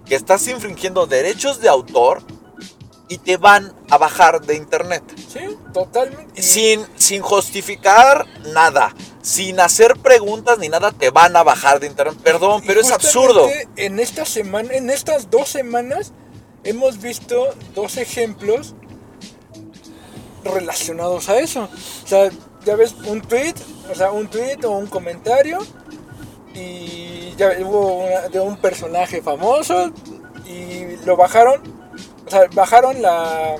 que estás infringiendo derechos de autor y te van a bajar de internet. Sí, totalmente. Sin, sin justificar nada, sin hacer preguntas ni nada, te van a bajar de internet. Perdón, Y pero es absurdo. En esta semana, en estas dos semanas, hemos visto dos ejemplos relacionados a eso. O sea, ya ves un tweet, o sea, un tweet o un comentario y ya hubo una- de un personaje famoso y lo bajaron, o sea, bajaron la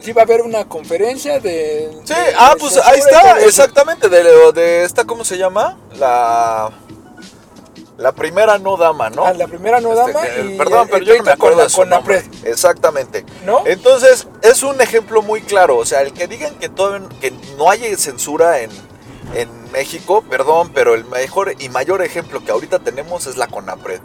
sí va a haber una conferencia de Sí, de- ah, de pues ahí está, exactamente, de, de esta, ¿cómo se llama? La... La primera no dama, ¿no? Ah, la primera no Este, dama y perdón, el- pero el yo no me con acuerdo la de su nombre. Conapred. Exactamente. ¿No? Entonces, es un ejemplo muy claro. O sea, el que digan que, todo, que no hay censura en, en México, perdón, pero el mejor y mayor ejemplo que ahorita tenemos es la CONAPRED.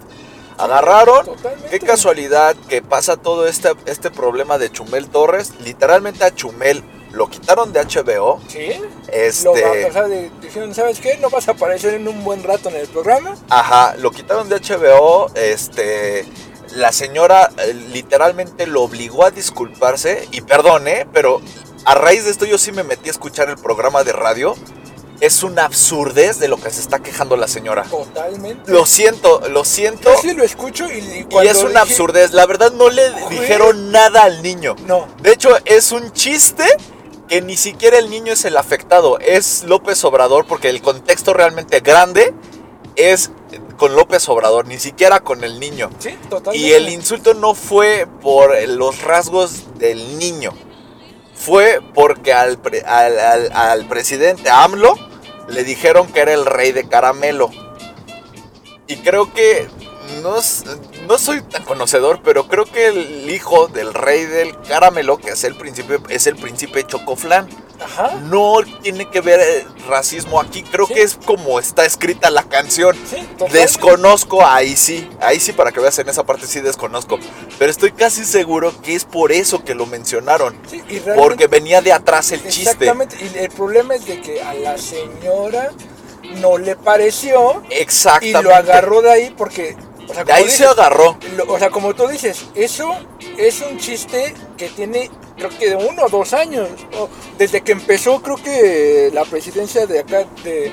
Agarraron, Totalmente. qué casualidad que pasa todo este, este problema de Chumel Torres. Literalmente a Chumel lo quitaron de HBO. Sí. Este, Lo va- o sea, dijeron, ¿sabes qué? No vas a aparecer en un buen rato en el programa. Ajá, lo quitaron de HBO, este, la señora eh, literalmente lo obligó a disculparse y perdone, pero a raíz de esto yo sí me metí a escuchar el programa de radio. Es una absurdez de lo que se está quejando la señora. Totalmente. Lo siento, lo siento. Yo sí lo escucho y, y Y es una dije- absurdez. La verdad no le dijeron nada al niño. No. De hecho, es un chiste que ni siquiera el niño es el afectado. Es López Obrador porque el contexto realmente grande es con López Obrador, ni siquiera con el niño. Sí, totalmente. Y el insulto no fue por los rasgos del niño. Fue porque al, pre- al- al- presidente AMLO le dijeron que era el rey de caramelo. Y creo que no, no soy tan conocedor, pero creo que el hijo del rey del caramelo, que es el príncipe, es el príncipe Chocoflán. Ajá. No tiene que ver eh, racismo aquí. Creo Sí. que es como está escrita la canción. Sí. Desconozco, ahí sí, ahí sí para que veas en esa parte sí desconozco. Pero estoy casi seguro que es por eso que lo mencionaron. Sí, y Porque venía de atrás el chiste. Exactamente. Y el problema es de que a la señora no le pareció Exactamente. y lo agarró de ahí porque... O sea, De ahí se agarró. lo- o sea, como tú dices, eso es un chiste que tiene, creo que de uno o dos años. desde que empezó, creo que la presidencia de acá, de,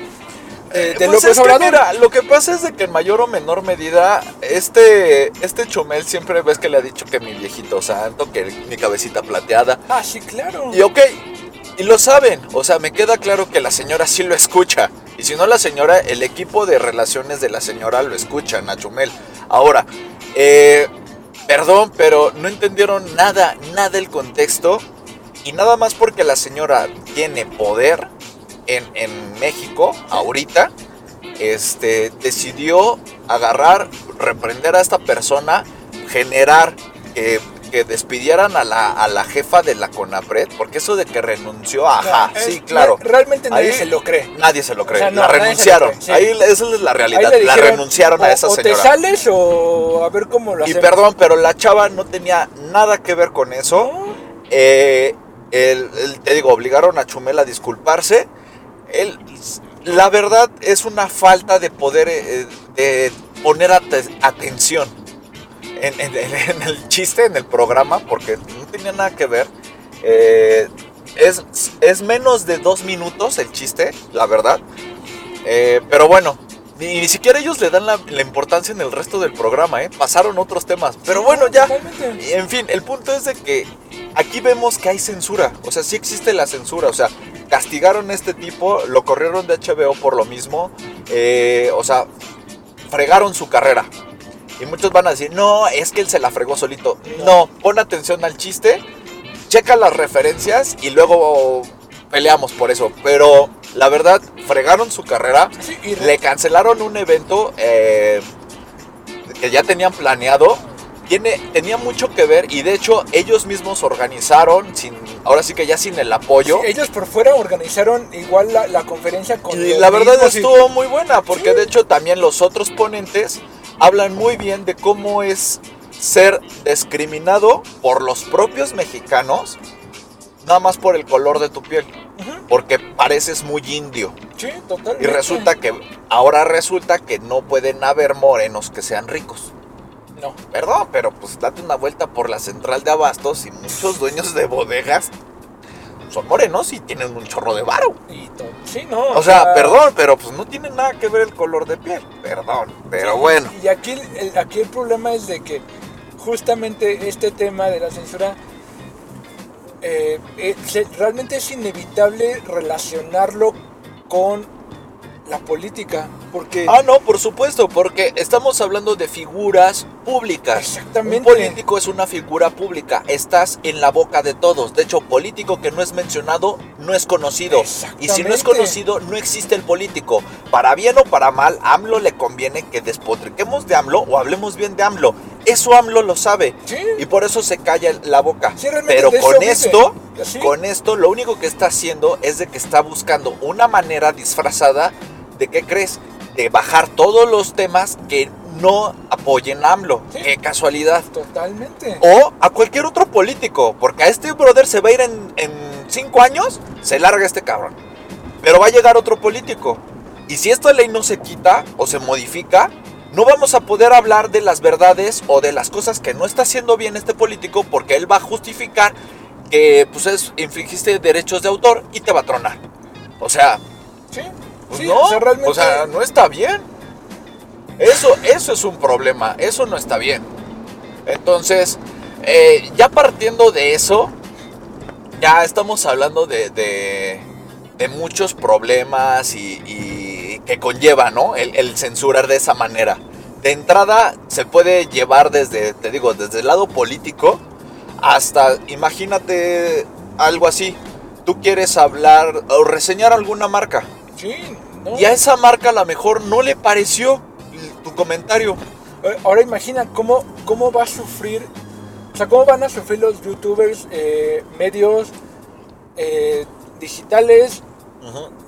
de, de Pues López que mira, lo que pasa es de que en mayor o menor medida, este, este Chumel siempre ves que le ha dicho que mi viejito santo, que mi cabecita plateada. Ah, sí, claro. Y ok, y lo saben, o sea, me queda claro que la señora sí lo escucha. Y si no la señora, el equipo de relaciones de la señora lo escuchan a Chumel. Ahora, eh, perdón, pero no entendieron nada, nada el contexto. Y nada más porque la señora tiene poder en, en México ahorita, este, decidió agarrar, reprender a esta persona, generar que, que despidieran a la, a la jefa de la CONAPRED, porque eso de que renunció, ajá, Es- sí, claro. Realmente nadie Ahí- se lo cree. Nadie se lo cree, O sea, no, la renunciaron. cree, sí. Ahí esa es la realidad, la renunciaron a o- esa o señora. te sales o a ver cómo lo Y perdón, pero la chava no tenía nada que ver con eso. No, Eh, el- el- te digo, obligaron a Chumel a disculparse. Él, la verdad es una falta de poder eh, de poner ate- atención en, en- en el chiste, en el programa, porque no tenía nada que ver. Eh, es, es menos de dos minutos el chiste, la verdad. Eh, pero bueno, ni, ni siquiera ellos le dan la, la importancia en el resto del programa, ¿eh? Pasaron otros temas. Pero bueno, ya. En fin, el punto es de que aquí vemos que hay censura. O sea, sí existe la censura. O sea, castigaron a este tipo, lo corrieron de HBO por lo mismo. eh, o sea, fregaron su carrera. Y muchos van a decir, no, es que él se la fregó solito. No, pon atención al chiste, checa las referencias y luego peleamos por eso. Pero la verdad, fregaron su carrera. Sí, y Le cancelaron un evento eh, que ya tenían planeado tiene, tenía mucho que ver y de hecho ellos mismos organizaron, sin, ahora sí que ya sin el apoyo. Sí, ellos por fuera organizaron igual la, la conferencia con Y la verdad estuvo muy buena, porque Sí. de hecho también los otros ponentes hablan muy bien de cómo es ser discriminado por los propios mexicanos, nada más por el color de tu piel, porque pareces muy indio. Sí, totalmente. Y resulta que ahora resulta que no pueden haber morenos que sean ricos. No. Perdón, pero pues date una vuelta por la central de abastos y muchos dueños de bodegas son morenos y tienen un chorro de varo. Y sí, no. O sea, perdón, pero pues no tiene nada que ver el color de piel. Perdón, pero Sí, bueno. Y aquí, el- el, aquí el problema es de que justamente este tema de la censura eh, eh, se- realmente es inevitable relacionarlo con la política. Porque Ah, no, por supuesto, porque estamos hablando de figuras públicas. Exactamente. Un político es una figura pública. Estás en la boca de todos. De hecho, político que no es mencionado no es conocido. Y si no es conocido, no existe el político. Para bien o para mal, AMLO le conviene que despotriquemos de AMLO o hablemos bien de AMLO. Eso AMLO lo sabe. Sí. Y por eso se calla la boca. Sí, Pero con esto, Sí. con esto, lo único que está haciendo es de que está buscando una manera disfrazada de qué crees, de bajar todos los temas que no apoyen a AMLO. Sí. Qué casualidad. Totalmente. O a cualquier otro político, porque a este brother se va a ir en, en cinco años, se larga este cabrón. Pero va a llegar otro político. Y si esta ley no se quita o se modifica, no vamos a poder hablar de las verdades o de las cosas que no está haciendo bien este político porque él va a justificar que pues es, infringiste derechos de autor y te va a tronar. O sea, Sí. Pues Sí, no, o sea, realmente- o sea, no está bien. Eso, eso es un problema, eso no está bien. Entonces, eh, ya partiendo de eso, ya estamos hablando de, de- de muchos problemas y, y que conlleva, ¿no? El, el censurar de esa manera. De entrada, se puede llevar desde, te digo, desde el lado político hasta, imagínate algo así. Tú quieres hablar o reseñar alguna marca. Sí, no. Y a esa marca a lo mejor no le pareció tu comentario. Eh, Ahora imagina cómo, cómo va a sufrir, o sea, cómo van a sufrir los youtubers, eh, medios eh, digitales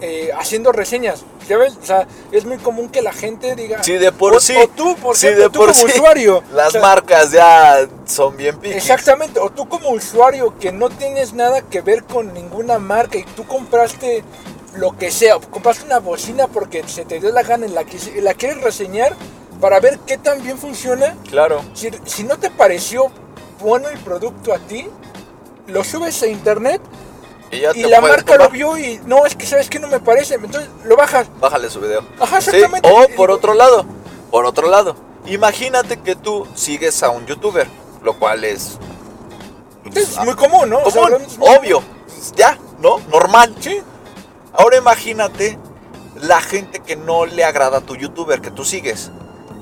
eh, haciendo reseñas. ¿Ya ves? O sea, es muy común que la gente diga. Sí, de por o, sí. O tú, por Sí, ejemplo, de tú por como sí. usuario. <laughs> Las o sea, marcas ya son bien piquis. Exactamente, o tú como usuario que no tienes nada que ver con ninguna marca y tú compraste lo que sea, compraste una bocina porque se te dio la gana y la, y la quieres reseñar para ver qué tan bien funciona. Claro. Si, si no te pareció bueno el producto a ti, lo subes a internet Y, la marca lo vio y no, es que sabes que no me parece, entonces lo bajas. Bájale su video. Ajá, Sí, exactamente. O Y- por otro lado, por otro lado, imagínate que tú sigues a un youtuber, lo cual es Es muy común, ¿no? O sea, obvio, ya, ¿no? Normal. Sí, Ahora imagínate la gente que no le agrada a tu youtuber que tú sigues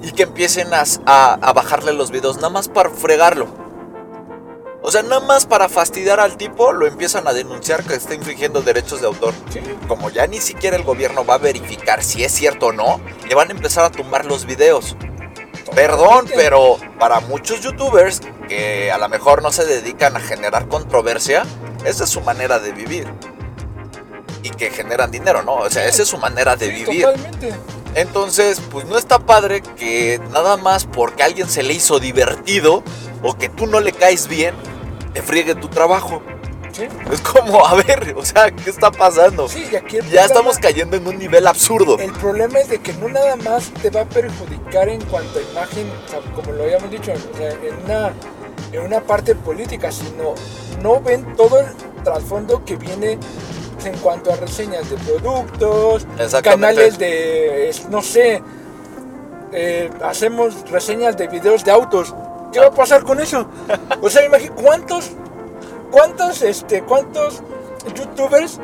y que empiecen a, a- a bajarle los videos nada más para fregarlo. O sea, nada más para fastidiar al tipo lo empiezan a denunciar que está infringiendo derechos de autor. sí. Como ya ni siquiera el gobierno va a verificar si es cierto o no, le van a empezar a tumbar los videos. Perdón, pero para muchos youtubers que a lo mejor no se dedican a generar controversia, esa es su manera de vivir. Y que generan dinero, ¿no? O sea, esa es su manera de Sí, vivir. Totalmente. Entonces, pues no está padre que nada más porque a alguien se le hizo divertido o que tú no le caes bien, te friegue tu trabajo. Sí. Es como, a ver, o sea, ¿qué está pasando? Sí, y aquí Ya estamos cayendo en un nivel absurdo. El problema es de que no nada más te va a perjudicar en cuanto a imagen, o sea, como lo habíamos dicho, o sea, en, una, en una parte política, sino no ven todo el trasfondo que viene en cuanto a reseñas de productos, canales de, no sé, eh, hacemos reseñas de videos de autos. ¿Qué va a pasar con eso? O sea, imagínate, ¿cuántos, cuántos, este, cuántos youtubers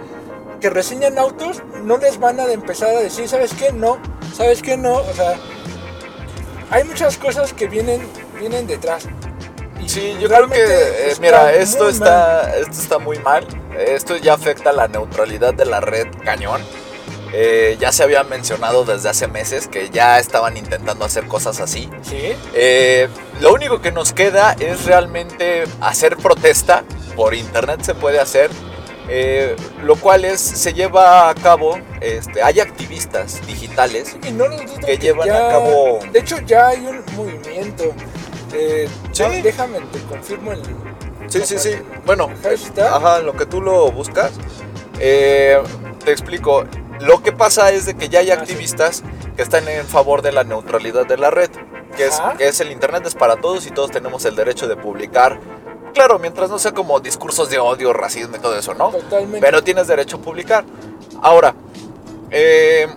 que reseñan autos no les van a empezar a decir, ¿sabes qué? No, ¿sabes qué? No, o sea, hay muchas cosas que vienen, vienen detrás. Y Sí, yo creo que, eh, mira, esto está, esto está muy mal. Esto ya afecta la neutralidad de la red cañón. Eh, ya se había mencionado desde hace meses que ya estaban intentando hacer cosas así. Sí. Eh, lo único que nos queda es realmente hacer protesta. Por internet se puede hacer. eh, lo cual es, se lleva a cabo, este, hay activistas digitales Y no Que llevan a cabo- De hecho, ya hay un movimiento. Sí. déjame, te confirmo el. Sí, sí, sí. Bueno, Hashtag. ajá, lo que tú lo buscas. eh, te explico. Lo que pasa es de que ya hay Ah, sí. activistas que están en favor de la neutralidad de la red. Que es, que es el internet es para todos y todos tenemos el derecho de publicar. Claro, mientras no sea como discursos de odio, racismo y todo eso, ¿no? Totalmente. Pero tienes derecho a publicar. Ahora, eh,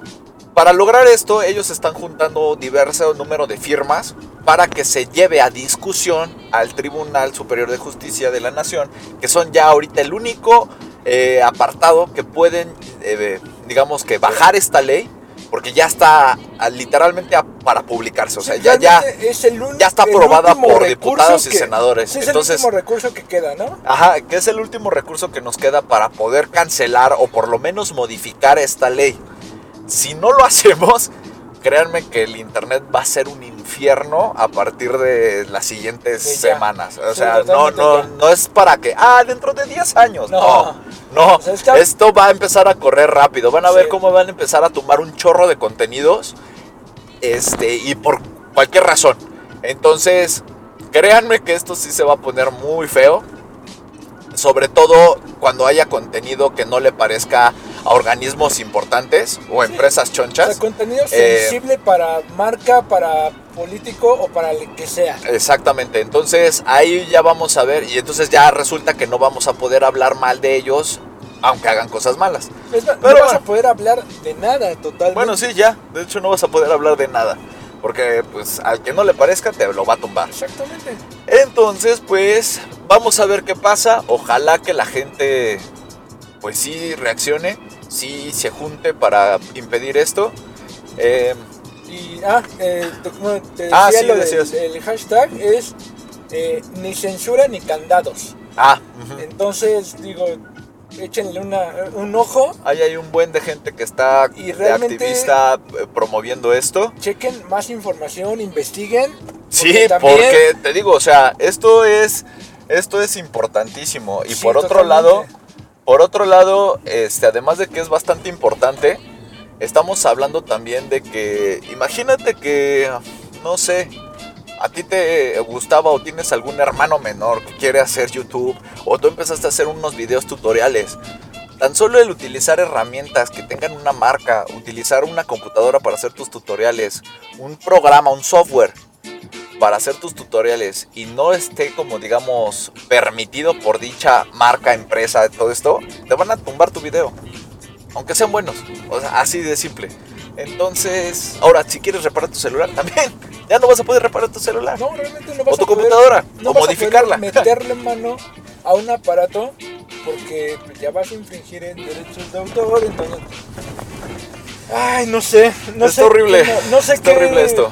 para lograr esto, ellos están juntando diverso número de firmas para que se lleve a discusión al Tribunal Superior de Justicia de la Nación, que son ya ahorita el único eh, apartado que pueden, eh, digamos que bajar esta ley, porque ya está ah, literalmente a- para publicarse. O sea, ya, ya, Realmente es el un- ya está aprobada por diputados y senadores. sí, es Entonces- el último recurso que queda, ¿no? Ajá, que es el último recurso que nos queda para poder cancelar o por lo menos modificar esta ley. Si no lo <laughs> hacemos, créanme que el internet va a ser un infierno a partir de las siguientes semanas. O Sí, sea, no, no, ya. no es para que, ah, dentro de 10 años. No, No. Esto va a empezar a correr rápido. Van a ver cómo van a empezar a tomar un chorro de contenidos. Este, y por cualquier razón. Entonces, créanme que esto sí se va a poner muy feo. Sobre todo cuando haya contenido que no le parezca a organismos importantes o empresas O chonchas. sea, contenido Eh, sensible para marca, para político o para el que sea. Exactamente, entonces ahí ya vamos a ver y entonces ya resulta que no vamos a poder hablar mal de ellos aunque hagan cosas malas. Es más, pero no vas bueno. a poder hablar de nada totalmente. Bueno, sí, ya, de hecho no vas a poder hablar de nada, porque pues al que no le parezca te lo va a tumbar. Exactamente. Entonces, pues vamos a ver qué pasa, ojalá que la gente pues sí reaccione, sí se junte para impedir esto. Eh, Y, ah, eh, te, bueno, te Ah, sí, lo del- decías. el hashtag es eh, ni censura ni candados. ah. Entonces, digo, échenle una, un ojo, Ahí hay un buen de gente que está Y realmente- activista eh, promoviendo esto. chequen más información, investiguen. Sí, también- porque te digo, o sea, esto es esto es importantísimo y Sí, por otro totalmente. lado, por otro lado, este además de que es bastante importante, estamos hablando también de que imagínate que no sé, a ti te gustaba o tienes algún hermano menor que quiere hacer YouTube o tú empezaste a hacer unos videos tutoriales. Tan solo el utilizar herramientas que tengan una marca, utilizar una computadora para hacer tus tutoriales, un programa, un software para hacer tus tutoriales y no esté como digamos permitido por dicha marca, empresa, todo esto, te van a tumbar tu video. Aunque sean buenos. O sea, así de simple. Entonces, ahora si quieres reparar tu celular <laughs> también, ya no vas a poder reparar tu celular. No, realmente no vas O tu a poder- computadora, no o vas a modificarla. poder meterle mano a un aparato porque pues, ya vas a infringir en derechos de autor, entonces... Ay, no sé, no Está sé. horrible, no, no sé está qué- horrible esto.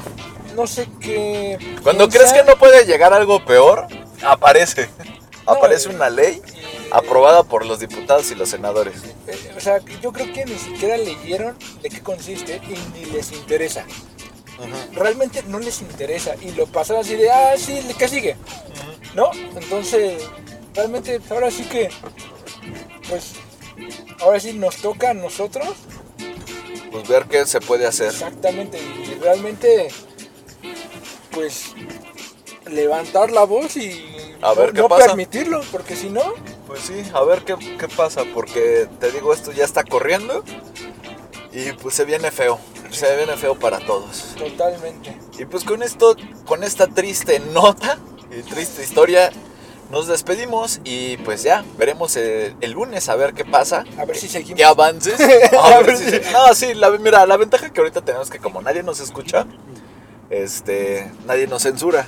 No sé qué... Cuando crees que no puede llegar algo peor, aparece. No, Aparece eh, una ley aprobada por los diputados y los senadores. Eh, o sea, yo creo que ni siquiera leyeron de qué consiste y ni les interesa. Realmente no les interesa y lo pasan así de, ah, sí, ¿qué sigue? ¿No? Entonces, realmente ahora sí que, pues, ahora sí nos toca a nosotros Pues ver qué se puede hacer. exactamente y realmente, pues, levantar la voz y A ver no, qué no pasa. permitirlo, porque si no, Pues sí, a ver qué, qué pasa, porque te digo, esto ya está corriendo y pues se viene feo, se viene feo para todos. totalmente. Y pues con esto, con esta triste nota y triste historia, nos despedimos y pues ya, veremos el, el lunes a ver qué pasa. A ver si seguimos. ¿Qué avances? <laughs> A ver si- no, sí, la, mira, la ventaja que ahorita tenemos es que como nadie nos escucha, este, nadie nos censura.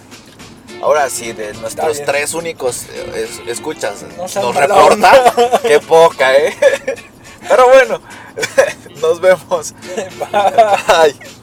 Ahora sí, de nuestros tres únicos eh, es- escuchas No nos reporta, <laughs> qué poca, ¿eh? <laughs> Pero bueno, <laughs> nos vemos. Bye. Bye.